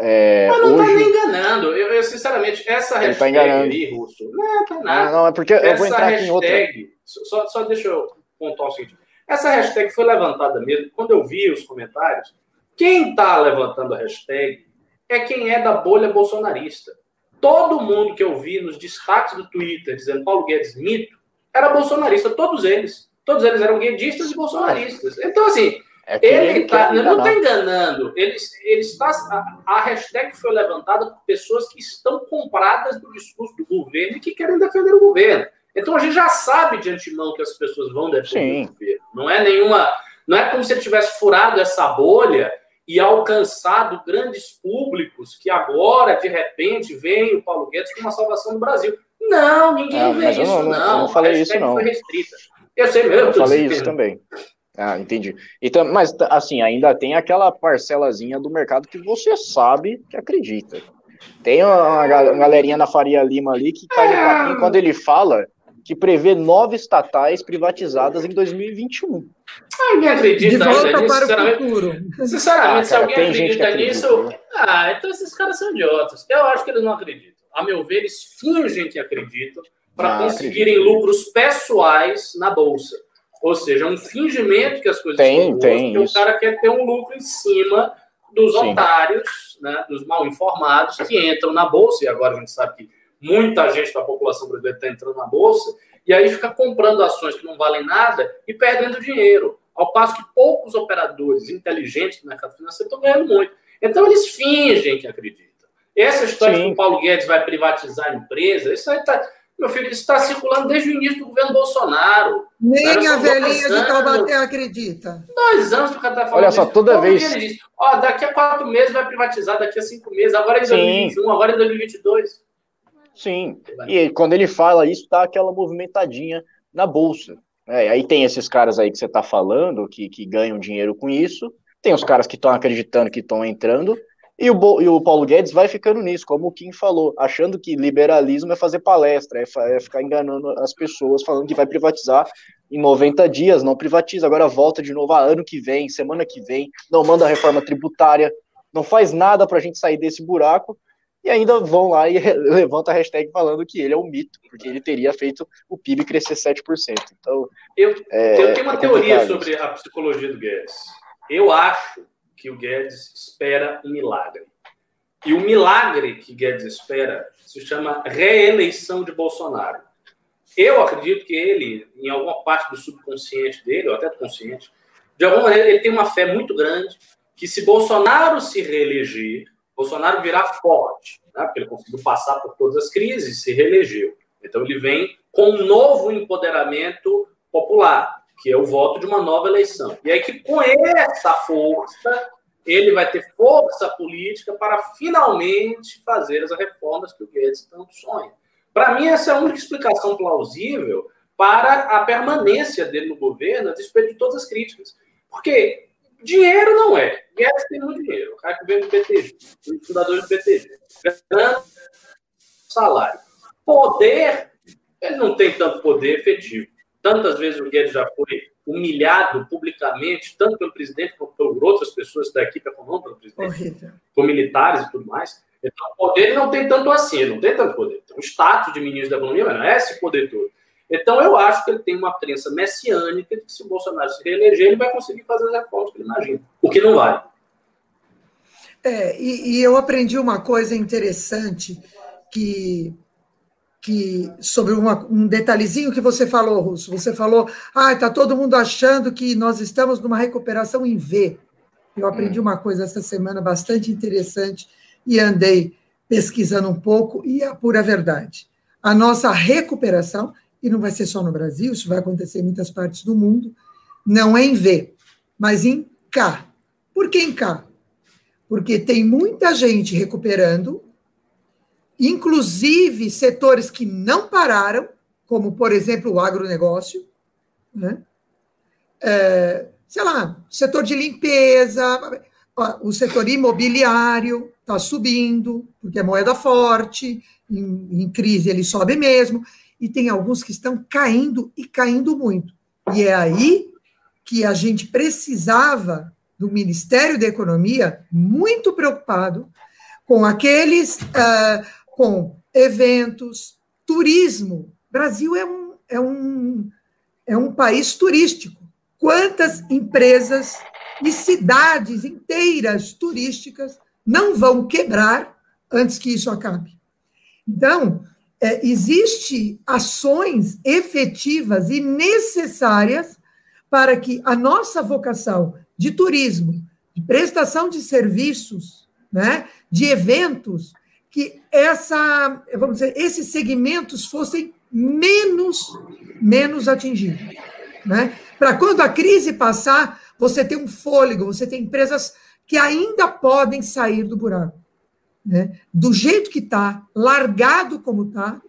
é, Mas não tá hoje... tá me enganando. Eu, eu, sinceramente, essa Ele hashtag tá aí, Russo, não tá nada. Não, não, é porque essa eu vou entrar hashtag, aqui em outra. Só, só deixa eu pontuar o seguinte. Essa hashtag foi levantada mesmo. Quando eu vi os comentários, quem tá levantando a hashtag é quem é da bolha bolsonarista. Todo mundo que eu vi nos destaques do Twitter dizendo Paulo Guedes mito era bolsonarista, todos eles. Todos eles eram guedistas e bolsonaristas. Então, assim, é ele, ele tá, não está enganando. Ele, ele está, a, a, hashtag foi levantada por pessoas que estão compradas do discurso do governo e que querem defender o governo. Então a gente já sabe de antemão que as pessoas vão defender Sim. o governo. Não é nenhuma. Não é como se ele tivesse furado essa bolha e alcançado grandes públicos que agora, de repente, vem o Paulo Guedes com uma salvação do Brasil. Não, ninguém é, vê isso, não, não. Não falei isso, não. Foi restrita. Eu sei mesmo. Eu falei isso também. Ah, entendi. Então, mas assim, ainda tem aquela parcelazinha do mercado que você sabe que acredita. Tem uma, galerinha na Faria Lima ali que cai no papinho é. quando ele fala que prevê nove estatais privatizadas em 2021. Alguém acredita De volta nisso? Para sinceramente, o futuro. sinceramente ah, se alguém acredita nisso, né? ah, então esses caras são idiotas. Eu acho que eles não acreditam. A meu ver, eles fingem que acreditam para conseguirem acredito. lucros pessoais na bolsa. Ou seja, é um fingimento que as coisas tem, estão boas, tem porque isso. o cara quer ter um lucro em cima dos Sim. otários, né, dos mal informados que entram na bolsa, e agora a gente sabe que muita gente da população brasileira está entrando na bolsa, e aí fica comprando ações que não valem nada e perdendo dinheiro. Ao passo que poucos operadores inteligentes do mercado financeiro estão ganhando muito. Então eles fingem que acreditam. Essa história Sim. que o Paulo Guedes vai privatizar a empresa, isso aí está meu filho, isso está circulando desde o início do governo Bolsonaro. Nem a velhinha de Taubaté acredita. Dois anos que o cara está falando. Olha só, toda Como vez. Ele diz, ó, daqui a quatro meses vai privatizar, daqui a cinco meses, agora é em Sim. 2021, agora é em 2022. Sim. E quando ele fala isso, tá aquela movimentadinha na bolsa. É, aí tem esses caras aí que você está falando, que, que ganham dinheiro com isso, tem os caras que estão acreditando que estão entrando, e o, e o Paulo Guedes vai ficando nisso, como o Kim falou, achando que liberalismo é fazer palestra, é, é, ficar enganando as pessoas, falando que vai privatizar em 90 dias, não privatiza, agora volta de novo ah, ano que vem, semana que vem, não manda a reforma tributária, não faz nada para a gente sair desse buraco, e ainda vão lá e levanta a hashtag falando que ele é um mito, porque ele teria feito o PIB crescer 7%. Então, eu, é, eu tenho uma é teoria sobre a psicologia do Guedes. Eu acho que o Guedes espera milagre. E o milagre que Guedes espera se chama reeleição de Bolsonaro. Eu acredito que ele, em alguma parte do subconsciente dele, ou até do consciente, de alguma maneira ele tem uma fé muito grande que se Bolsonaro se reeleger, Bolsonaro virá forte, né? porque ele conseguiu passar por todas as crises, se reelegeu. Então ele vem com um novo empoderamento popular que é o voto de uma nova eleição. E aí que com essa força ele vai ter força política para finalmente fazer as reformas que o Guedes tanto sonha. Para mim, essa é a única explicação plausível para a permanência dele no governo, a despeito de todas as críticas. Porque dinheiro não é. Guedes tem muito dinheiro. O cara que vem do PT, o fundador do PT. Grande salário. Poder, ele não tem tanto poder efetivo. Tantas vezes o Guedes já foi humilhado publicamente, tanto pelo presidente quanto por outras pessoas da equipe econômica pelo presidente, por militares e tudo mais. Então, o poder não tem tanto assim, não tem tanto poder. Então, o status de ministro da Economia não é esse poder todo. Então, eu acho que ele tem uma crença messiânica de que se o Bolsonaro se reeleger, ele vai conseguir fazer as reformas que ele imagina. O que não vai. É, e, e eu aprendi uma coisa interessante que que sobre uma, um detalhezinho que você falou, Russo. Você falou, ah, está todo mundo achando que nós estamos numa recuperação em V. Eu aprendi hum. uma coisa essa semana bastante interessante e andei pesquisando um pouco, e é a pura verdade. A nossa recuperação, e não vai ser só no Brasil, isso vai acontecer em muitas partes do mundo, não é em V, mas em K. Por que em K? Porque tem muita gente recuperando inclusive setores que não pararam, como, por exemplo, o agronegócio, né? É, sei lá, setor de limpeza, o setor imobiliário está subindo, porque é moeda forte, em, em, crise ele sobe mesmo, e tem alguns que estão caindo e caindo muito. E é aí que a gente precisava do Ministério da Economia muito preocupado com aqueles uh, com eventos, turismo. Brasil é um, é um, é um país turístico. Quantas empresas e cidades inteiras turísticas não vão quebrar antes que isso acabe? Então, é, existe ações efetivas e necessárias para que a nossa vocação de turismo, de prestação de serviços, né, de eventos, que essa, vamos dizer, esses segmentos fossem menos menos atingidos, né? Para quando a crise passar, você tem um fôlego, você tem empresas que ainda podem sair do buraco, né? Do jeito que está, largado como está,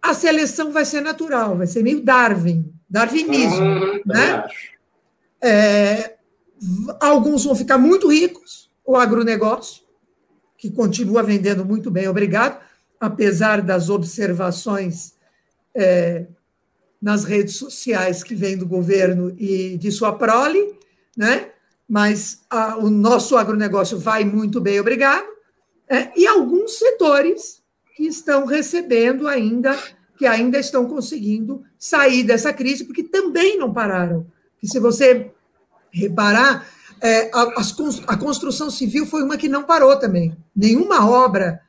a seleção vai ser natural, vai ser meio Darwin, darwinismo, uhum, né? É, alguns vão ficar muito ricos, o agronegócio, que continua vendendo muito bem, obrigado, apesar das observações é, nas redes sociais que vem do governo e de sua prole, né? mas a, o nosso agronegócio vai muito bem, obrigado, é, e alguns setores que estão recebendo ainda, que ainda estão conseguindo sair dessa crise, porque também não pararam. Que se você reparar, é, a, a, construção civil foi uma que não parou também. Nenhuma obra,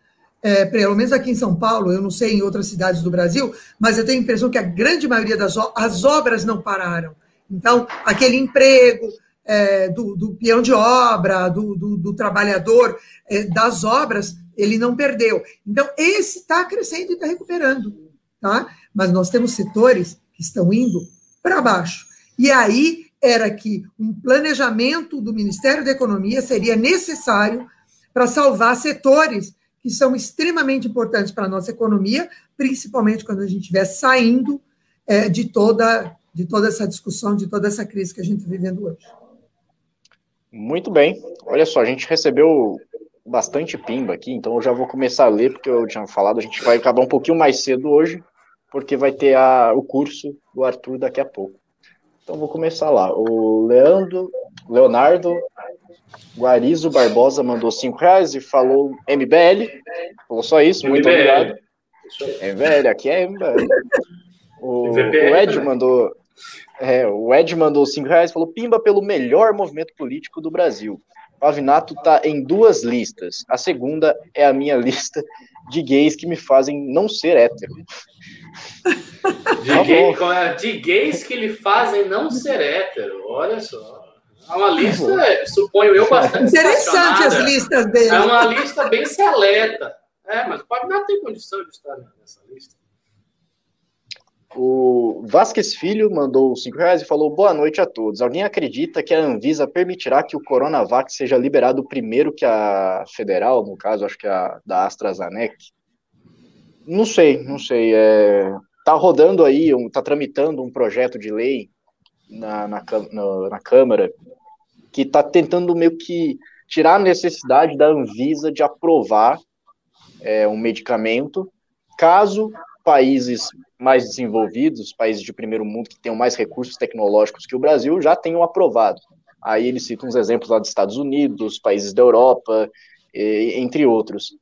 é, pelo menos aqui em São Paulo, eu não sei em outras cidades do Brasil, mas eu tenho a impressão que a grande maioria das as obras não pararam. Então, aquele emprego é, do, do, peão de obra, do, do, do trabalhador é, das obras, ele não perdeu. Então, esse está crescendo e está recuperando. Tá? Mas nós temos setores que estão indo para baixo. E aí era que um planejamento do Ministério da Economia seria necessário para salvar setores que são extremamente importantes para a nossa economia, principalmente quando a gente estiver saindo é, de, toda, de toda essa discussão, de toda essa crise que a gente está vivendo hoje. Muito bem. Olha só, a gente recebeu bastante pimba aqui, então eu já vou começar a ler, porque eu tinha falado, a gente vai acabar um pouquinho mais cedo hoje, porque vai ter a, o curso do Arthur daqui a pouco. Então vou começar lá. O Leandro, Leonardo Guarizo Barbosa mandou 5 reais e falou MBL. Falou só isso, muito MBL. obrigado. MBL, aqui é MBL. O, o Ed mandou é, o Ed mandou 5 reais e falou: Pimba pelo melhor movimento político do Brasil. Pavinato tá em duas listas. A segunda é a minha lista de gays que me fazem não ser hétero. De, tá gay, é? de gays que lhe fazem não ser hétero. Olha só. É uma lista, suponho eu, bastante Interessante as listas dele. É uma lista bem seleta. É, mas o Pavinato tem condição de estar nessa lista. O Vasquez Filho mandou 5 reais e falou: Boa noite a todos. Alguém acredita que a Anvisa permitirá que o Coronavac seja liberado primeiro que a federal, no caso, acho que a da AstraZeneca? Não sei, não sei. É, tá rodando aí, um, tá tramitando um projeto de lei na, na, na, na Câmara que está tentando meio que tirar a necessidade da Anvisa de aprovar é, um medicamento caso países mais desenvolvidos, países de primeiro mundo que tenham mais recursos tecnológicos que o Brasil, já tenham aprovado. Aí ele cita uns exemplos lá dos Estados Unidos, países da Europa, entre outros.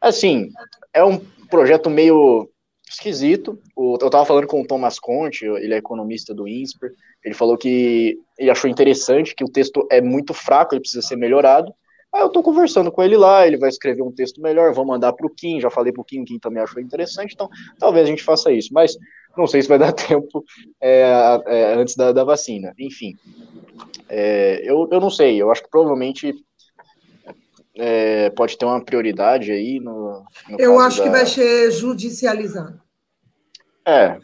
Assim, é um projeto meio esquisito. eu estava falando com o Thomas Conte, ele é economista do INSPER, ele falou que ele achou interessante, que o texto é muito fraco, ele precisa ser melhorado, Aí eu tô conversando com ele lá, ele vai escrever um texto melhor, vou mandar pro Kim, já falei Kim, o Kim também achou interessante, então talvez a gente faça isso, mas não sei se vai dar tempo é, é, antes da, da, vacina. Enfim, é, eu, eu não sei, eu acho que provavelmente é, pode ter uma prioridade aí no. no eu acho da... que vai ser judicializado. É.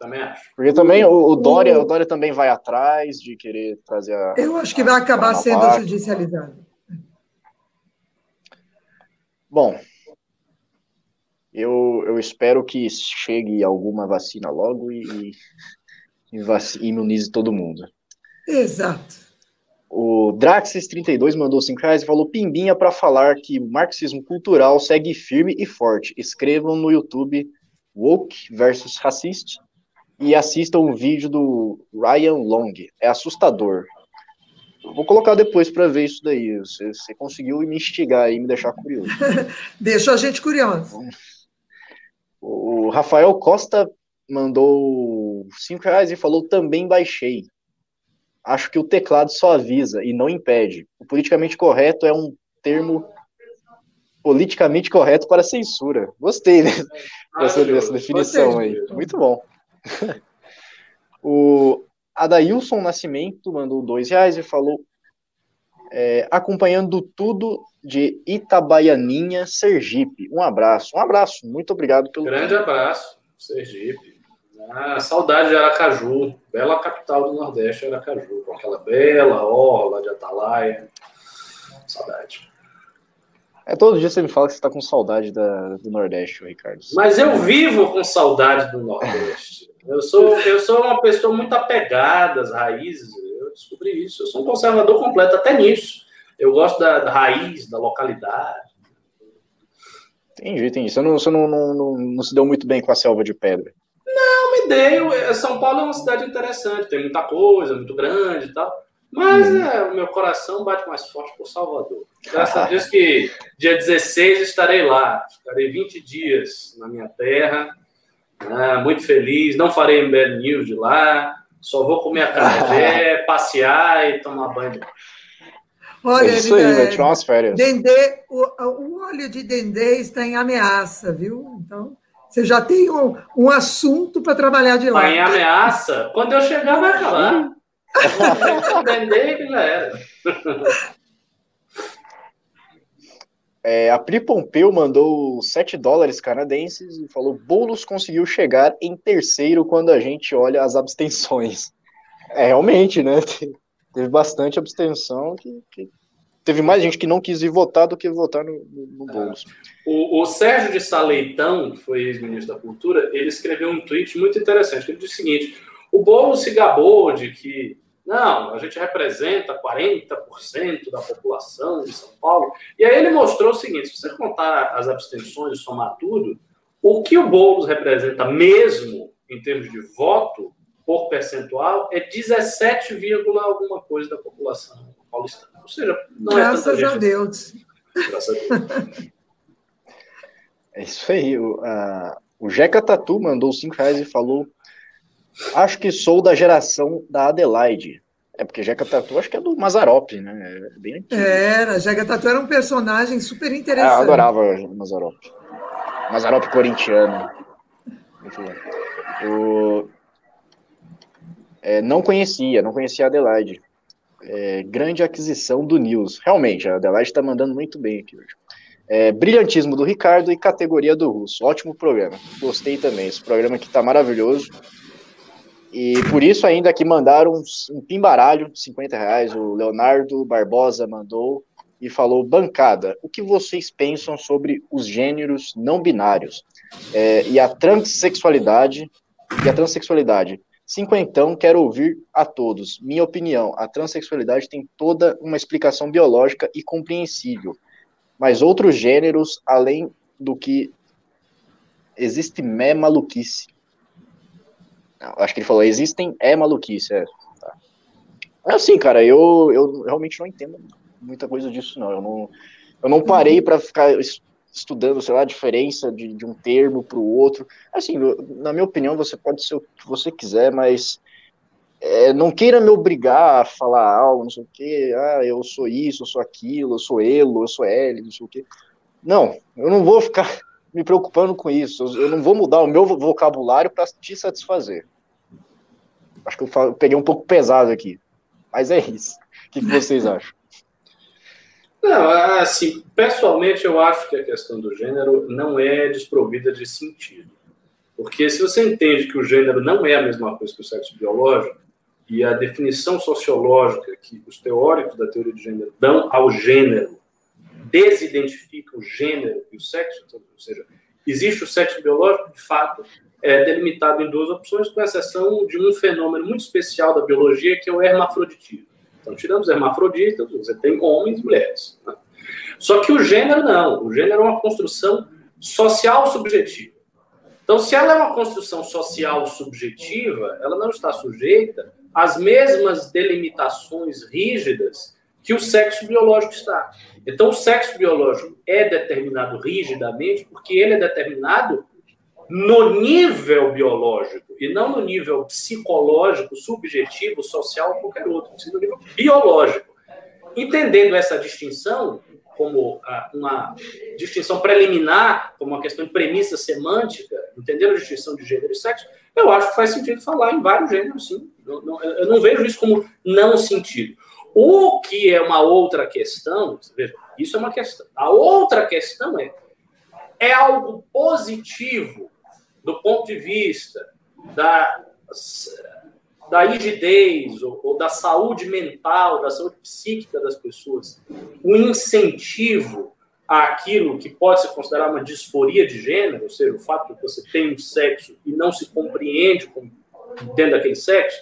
Também acho. Porque também o, o Dória, o... o Dória também vai atrás de querer trazer a. Eu acho que vai acabar sendo parte. judicializado. Bom, eu, eu espero que chegue alguma vacina logo e, e imunize todo mundo. Exato. O Draxis32 mandou 5 reais e falou pimbinha para falar que o marxismo cultural segue firme e forte. Escrevam no YouTube Woke versus Racist e assistam o vídeo do Ryan Long. É assustador. Vou colocar depois para ver isso daí. Você, você, conseguiu me instigar e me deixar curioso. Deixou a gente curioso. O Rafael Costa mandou cinco reais e falou também baixei. Acho que o teclado só avisa e não impede. O politicamente correto é um termo politicamente correto para censura. Gostei né? dessa, dessa definição aí. Muito bom. o Adailson Nascimento mandou dois reais e falou é, acompanhando tudo de Itabaianinha, Sergipe. Um abraço, um abraço, muito obrigado pelo. Grande abraço, Sergipe. Ah, saudade de Aracaju, bela capital do Nordeste, Aracaju, com aquela bela orla de Atalaia. Saudade. É todo dia você me fala que você está com saudade da, do Nordeste, Ricardo. Mas eu vivo com saudade do Nordeste. Eu sou, eu sou uma pessoa muito apegada às raízes, eu descobri isso. Eu sou um conservador completo até nisso. Eu gosto da, da raiz, da localidade. Entendi, entendi. Você, não, você não, não, não, não, se deu muito bem com a selva de pedra. Não, dei. São Paulo é uma cidade interessante, tem muita coisa, muito grande e tal. Mas hum. é, o meu coração bate mais forte por Salvador. Graças a Deus que dia 16 estarei lá. Estarei 20 dias na minha terra ah, muito feliz. Não farei MBL News de lá. Só vou comer a carne, passear e tomar banho. Olha, é isso aí, vai tirar umas férias. Dendê, o, o óleo de dendê está em ameaça, viu? Então, você já tem um, um assunto para trabalhar de lá. Em ameaça? Quando eu chegar, vai acabar. dendê já era. É, a Pri Pompeu mandou 7 dólares canadenses e falou: Boulos conseguiu chegar em terceiro quando a gente olha as abstenções. É, realmente, né? Teve bastante abstenção que, que teve mais gente que não quis ir votar do que votar no, no, no Boulos. O, o, Sérgio de Saleitão, que foi ex-ministro da Cultura, ele escreveu um tweet muito interessante. Ele disse o seguinte: o Boulos se gabou de que Não, a gente representa 40% da população de São Paulo. E aí ele mostrou o seguinte: se você contar as abstenções e somar tudo, o que o Boulos representa mesmo em termos de voto por percentual é 17, alguma coisa da população paulistana. Ou seja, não Graças é tanta a Deus. Graças a Deus. É isso aí. O, uh, o Jeca Tatu mandou 5 reais e falou Acho que sou da geração da Adelaide. É porque Jeca Tatu acho que é do Mazarop, né? É bem antigo. Era, Jeca Tatu era um personagem super interessante. Ah, eu adorava o Mazarop. Mazarop corintiano. O... É, não conhecia, não conhecia a Adelaide. É, grande aquisição do News. Realmente, a Adelaide está mandando muito bem aqui hoje. É, brilhantismo do Ricardo e categoria do Russo. Ótimo programa. Gostei também. Esse programa aqui está maravilhoso. E por isso ainda que mandaram um pimbaralho de 50 reais, o Leonardo Barbosa mandou e falou, bancada, o que vocês pensam sobre os gêneros não binários é, e a transexualidade e a transexualidade? Cinquentão, quero ouvir a todos. Minha opinião, a transexualidade tem toda uma explicação biológica e compreensível, mas outros gêneros, além do que existe é maluquice. Acho que ele falou, existem, é maluquice. É, tá. é assim, cara, eu, eu realmente não entendo muita coisa disso, não. Eu não, eu não parei para ficar estudando, sei lá, a diferença de, de um termo para o outro. Assim, na minha opinião, você pode ser o que você quiser, mas é, não queira me obrigar a falar algo, não sei o quê, ah, eu sou isso, eu sou aquilo, eu sou ele, eu sou ele, não sei o quê. Não, eu não vou ficar me preocupando com isso. Eu não vou mudar o meu vocabulário para te satisfazer. Acho que eu peguei um pouco pesado aqui. Mas é isso. O que, vocês acham? Não, assim, pessoalmente eu acho que a questão do gênero não é desprovida de sentido. Porque se você entende que o gênero não é a mesma coisa que o sexo biológico, e a definição sociológica que os teóricos da teoria de gênero dão ao gênero desidentifica o gênero e o sexo, então, ou seja, existe o sexo biológico, de fato, é delimitado em duas opções, com exceção de um fenômeno muito especial da biologia, que é o hermafroditismo. Então, tirando os hermafroditas, você tem homens e mulheres. Né? Só que o gênero não. O gênero é uma construção social subjetiva. Então, se ela é uma construção social subjetiva, ela não está sujeita às mesmas delimitações rígidas que o sexo biológico está. Então, o sexo biológico é determinado rigidamente porque ele é determinado no nível biológico e não no nível psicológico, subjetivo, social qualquer outro, no nível biológico. Entendendo essa distinção como ah, uma distinção preliminar, como uma questão de premissa semântica, entendendo a distinção de gênero e sexo, eu acho que faz sentido falar em vários gêneros, sim. Eu não, eu não vejo isso como não sentido. O que é uma outra questão, veja, isso é uma questão. A outra questão é: é algo positivo do ponto de vista da, da rigidez ou, ou da saúde mental, da saúde psíquica das pessoas, o incentivo àquilo que pode ser considerado uma disforia de gênero, ou seja, o fato de você tem um sexo e não se compreende como dentro daquele sexo,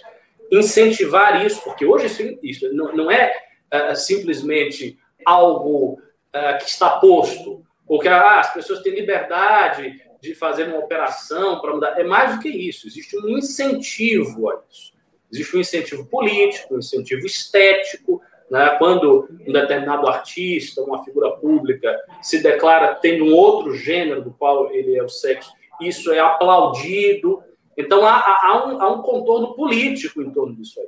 incentivar isso, porque hoje isso, isso não, não é uh, simplesmente algo uh, que está posto, ou que ah, as pessoas têm liberdade de fazer uma operação para mudar. É mais do que isso, existe um incentivo a isso. Existe um incentivo político, um incentivo estético, né? quando um determinado artista, uma figura pública, se declara tendo um outro gênero do qual ele é o sexo, isso é aplaudido, então há, há, um, há um contorno político em torno disso aí.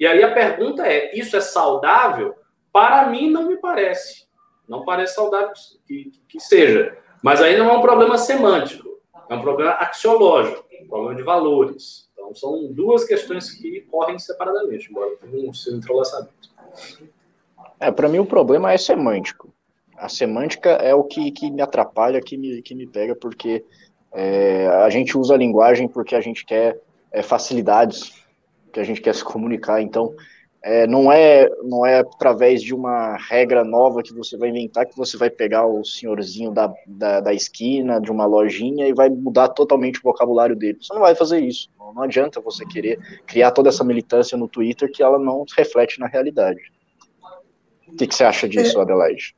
E aí a pergunta é: isso é saudável? Para mim, não me parece. Não parece saudável que, que seja. Mas aí não é um problema semântico, é um problema axiológico, um problema de valores. Então são duas questões que correm separadamente, embora tenham um seu entrelaçamento. É, para mim o problema é semântico. A semântica é o que, que me atrapalha, que me, que me pega, porque é, a gente usa a linguagem porque a gente quer é, facilidades, que a gente quer se comunicar. Então, é, não é não é através de uma regra nova que você vai inventar que você vai pegar o senhorzinho da, da, da esquina, de uma lojinha, e vai mudar totalmente o vocabulário dele. Você não vai fazer isso. Não, não adianta você querer criar toda essa militância no Twitter que ela não reflete na realidade. O que, que você acha disso, é, Adelaide?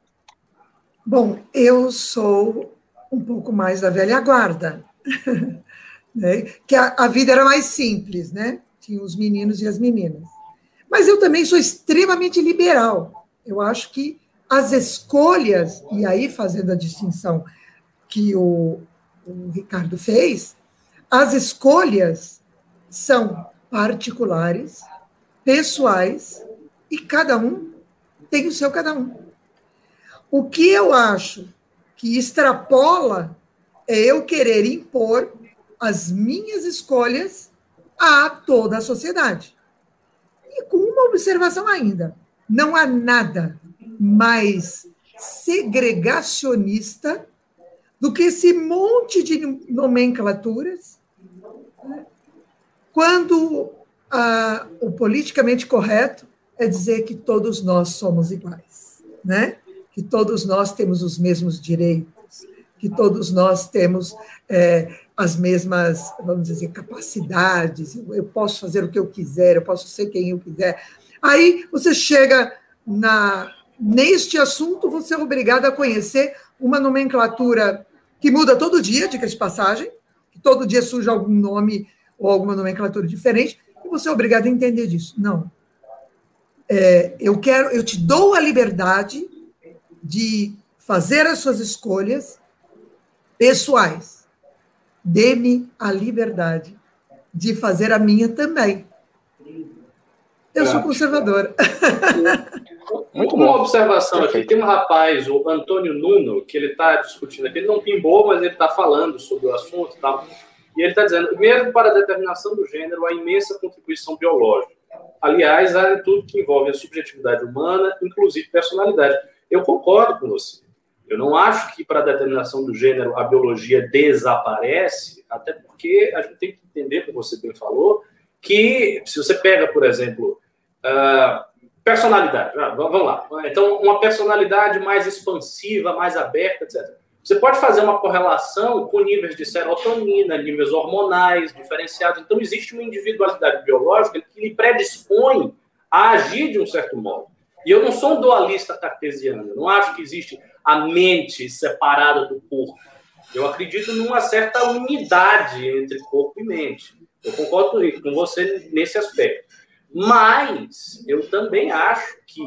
Bom, eu sou um pouco mais da velha guarda, né? que a, a vida era mais simples, né? Tinha os meninos e as meninas. Mas eu também sou extremamente liberal. Eu acho que as escolhas, e aí fazendo a distinção que o, o Ricardo fez, as escolhas são particulares, pessoais, e cada um tem o seu cada um. O que eu acho que extrapola é eu querer impor as minhas escolhas a toda a sociedade. E com uma observação ainda: não há nada mais segregacionista do que esse monte de nomenclaturas, né? Quando ah, o politicamente correto é dizer que todos nós somos iguais, né? que todos nós temos os mesmos direitos, que todos nós temos é, as mesmas, vamos dizer, capacidades, eu posso fazer o que eu quiser, eu posso ser quem eu quiser. Aí você chega na, neste assunto, você é obrigado a conhecer uma nomenclatura que muda todo dia, diga de passagem, todo dia surge algum nome ou alguma nomenclatura diferente, e você é obrigado a entender disso. Não. É, eu quero, eu te dou a liberdade de fazer as suas escolhas pessoais. Dê-me a liberdade de fazer a minha também. Eu sou conservadora. Muito Uma observação aqui. Tem um rapaz, o Antônio Nuno, que ele está discutindo aqui. Ele não pimbou, mas ele está falando sobre o assunto e tal. E ele está dizendo, mesmo para a determinação do gênero, a imensa contribuição biológica. Aliás, há em tudo que envolve a subjetividade humana, inclusive personalidade. Eu concordo com você. Eu não acho que para a determinação do gênero a biologia desaparece, até porque a gente tem que entender, como você bem falou, que se você pega, por exemplo, uh, personalidade, ah, vamos lá. Então, uma personalidade mais expansiva, mais aberta, etc. Você pode fazer uma correlação com níveis de serotonina, níveis hormonais diferenciados. Então, existe uma individualidade biológica que lhe predispõe a agir de um certo modo. E eu não sou um dualista cartesiano, eu não acho que existe a mente separada do corpo. Eu acredito numa certa unidade entre corpo e mente. Eu concordo com você nesse aspecto. Mas eu também acho que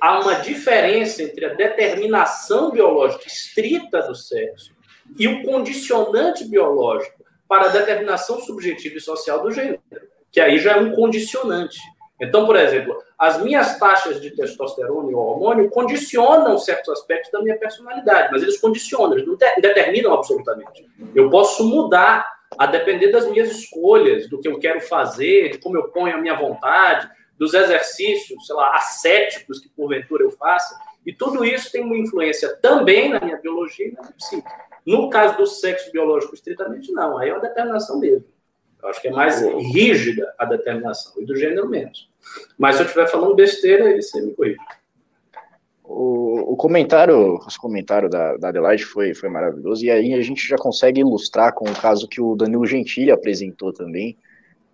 há uma diferença entre a determinação biológica estrita do sexo e o condicionante biológico para a determinação subjetiva e social do gênero, que aí já é um condicionante. Então, por exemplo, as minhas taxas de testosterona e hormônio condicionam certos aspectos da minha personalidade, mas eles condicionam, eles não determinam absolutamente. Eu posso mudar a depender das minhas escolhas, do que eu quero fazer, de como eu ponho a minha vontade, dos exercícios, sei lá, ascéticos que porventura eu faça. E tudo isso tem uma influência também na minha biologia e na minha psique. No caso do sexo biológico, estritamente, não. Aí é uma determinação mesmo. Eu acho que é mais rígida a determinação, e do gênero menos. Mas se eu estiver falando besteira, aí você me corrige. O, o, comentário, os comentários da, da Adelaide foi, foi maravilhoso, e aí a gente já consegue ilustrar com o caso que o Danilo Gentili apresentou também,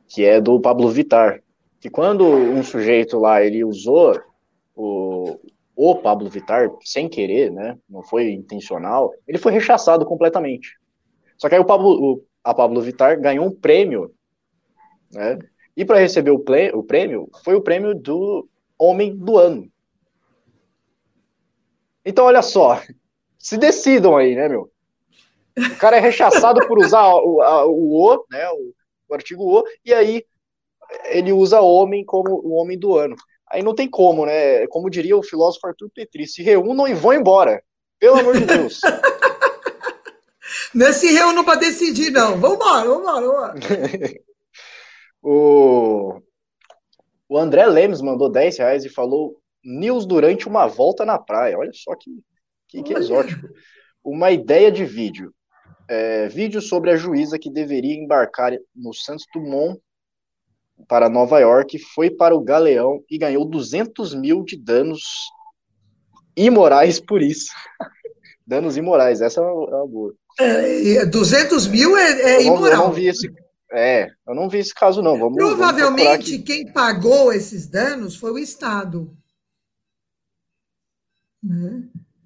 que é do Pablo Vitar. Que quando um sujeito lá ele usou o, o Pablo Vitar sem querer, né? Não foi intencional, ele foi rechaçado completamente. Só que aí o Pablo, o, a Pablo Vitar ganhou um prêmio, né? E para receber o, play, o prêmio, foi o prêmio do Homem do Ano. Então, olha só, se decidam aí, né, meu? O cara é rechaçado por usar o, a, o O, né, o, o, artigo O, e aí ele usa homem como o homem do ano. Aí não tem como, né? Como diria o filósofo Arthur Petri, se reúnam e vão embora. Pelo amor de Deus. Não é se reúnam para decidir, não. Vambora, vambora, vambora. O, o André Lemes mandou 10 reais e falou news durante uma volta na praia. Olha só que, que, que exótico. Uma ideia de vídeo. É, vídeo sobre a juíza que deveria embarcar no Santos Dumont para Nova York, foi para o Galeão e ganhou 200 mil de danos imorais por isso. danos imorais, essa é uma, é boa. É, 200 mil é, é eu não, imoral. Eu não vi esse, É, eu não vi esse caso, não. Vamos, Provavelmente vamos quem pagou esses danos foi o Estado. Né?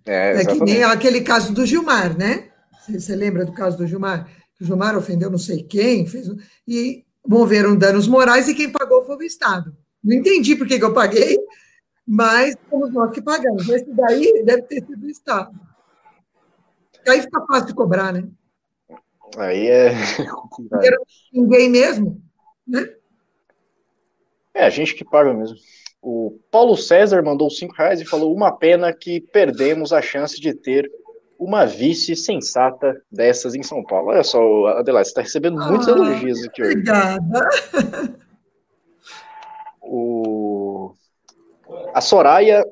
É, é, que nem aquele caso do Gilmar, né? Você, lembra do caso do Gilmar? O Gilmar ofendeu não sei quem, fez, e moveram danos morais e quem pagou foi o Estado. Não entendi por que, que eu paguei, mas fomos nós que pagamos. Esse daí deve ter sido o Estado. Aí fica fácil de cobrar, né? Aí é. Ninguém mesmo, né? É, a gente que paga mesmo. O Paulo César mandou cinco reais e falou: uma pena que perdemos a chance de ter uma vice sensata dessas em São Paulo. Olha só, Adelaide, você está recebendo muitos ah, elogios aqui hoje. Obrigada. O... A Soraya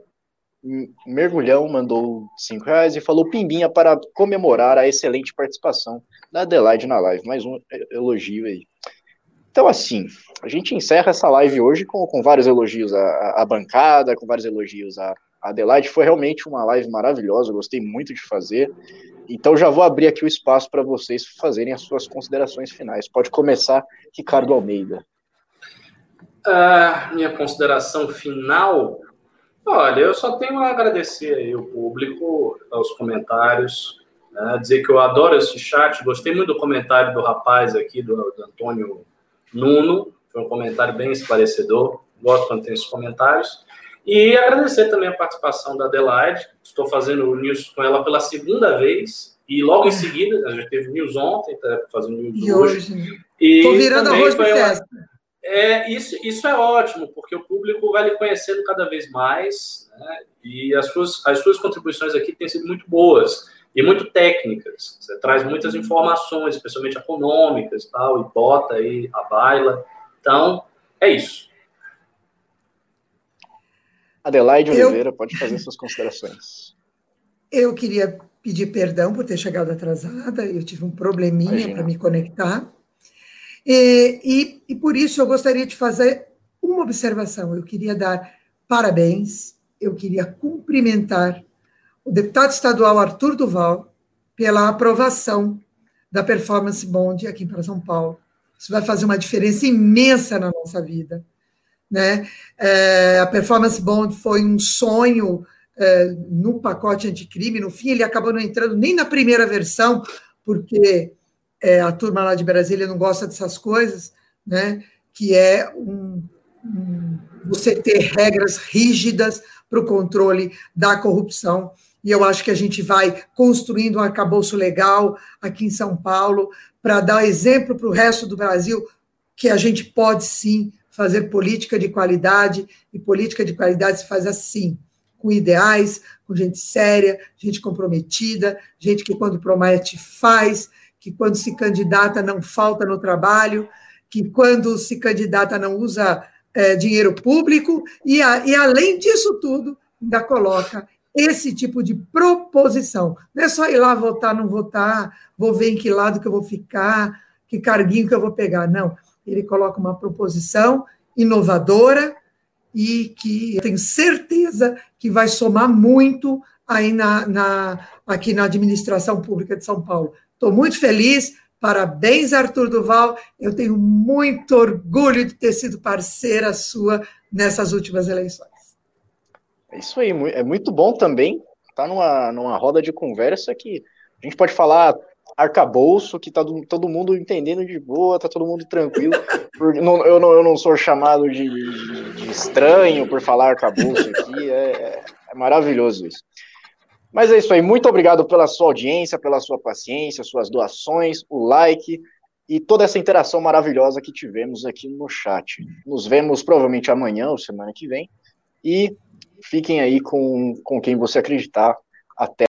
Mergulhão mandou cinco reais e falou pimbinha para comemorar a excelente participação da Adelaide na live. Mais um elogio aí. Então, assim, a gente encerra essa live hoje com, com vários elogios à, à bancada, com vários elogios à, Adelaide. Foi realmente uma live maravilhosa, gostei muito de fazer. Então, já vou abrir aqui o espaço para vocês fazerem as suas considerações finais. Pode começar, Ricardo Almeida. Uh, minha consideração final Olha, eu só tenho a agradecer aí o público, aos comentários, né, dizer que eu adoro esse chat, gostei muito do comentário do rapaz aqui, do, do Antônio Nuno, foi um comentário bem esclarecedor, gosto quando tem esses comentários, e agradecer também a participação da Adelaide, estou fazendo o news com ela pela segunda vez, e logo em seguida, a gente teve news ontem, está fazendo news e hoje. Estou virando arroz de festa. É, isso, isso é ótimo, porque o público vai lhe conhecendo cada vez mais, né? e as suas, as suas contribuições aqui têm sido muito boas e muito técnicas. Você traz muitas informações, especialmente econômicas, tal, e bota aí a baila. Então, é isso. Adelaide eu, Oliveira, pode fazer suas considerações. Eu queria pedir perdão por ter chegado atrasada, eu tive um probleminha para me conectar. E, e, e por isso eu gostaria de fazer uma observação. Eu queria dar parabéns, eu queria cumprimentar o deputado estadual Arthur Duval pela aprovação da performance bond aqui para São Paulo. Isso vai fazer uma diferença imensa na nossa vida. Né? É, a performance bond foi um sonho é, no pacote anticrime. No fim, ele acabou não entrando nem na primeira versão, porque é, a turma lá de Brasília não gosta dessas coisas, né? que é um, um, você ter regras rígidas para o controle da corrupção. E eu acho que a gente vai construindo um arcabouço legal aqui em São Paulo para dar exemplo para o resto do Brasil que a gente pode sim fazer política de qualidade, e política de qualidade se faz assim, com ideais, com gente séria, gente comprometida, gente que quando promete faz, que quando se candidata não falta no trabalho, que quando se candidata não usa é, dinheiro público, e, a, e além disso tudo, ainda coloca esse tipo de proposição. Não é só ir lá votar, não votar, vou ver em que lado que eu vou ficar, que carguinho que eu vou pegar. Não. Ele coloca uma proposição inovadora e que eu tenho certeza que vai somar muito aí na, na, aqui na administração pública de São Paulo. Estou muito feliz. Parabéns, Arthur Duval. Eu tenho muito orgulho de ter sido parceira sua nessas últimas eleições. É isso aí, é muito bom também estar tá numa, numa roda de conversa que a gente pode falar arcabouço, que tá todo mundo entendendo de boa, tá todo mundo tranquilo. Não, eu, não, eu não sou chamado de, de estranho por falar arcabouço aqui, é, é maravilhoso isso. Mas é isso aí. Muito obrigado pela sua audiência, pela sua paciência, suas doações, o like e toda essa interação maravilhosa que tivemos aqui no chat. Nos vemos provavelmente amanhã ou semana que vem. E fiquem aí com, com quem você acreditar. Até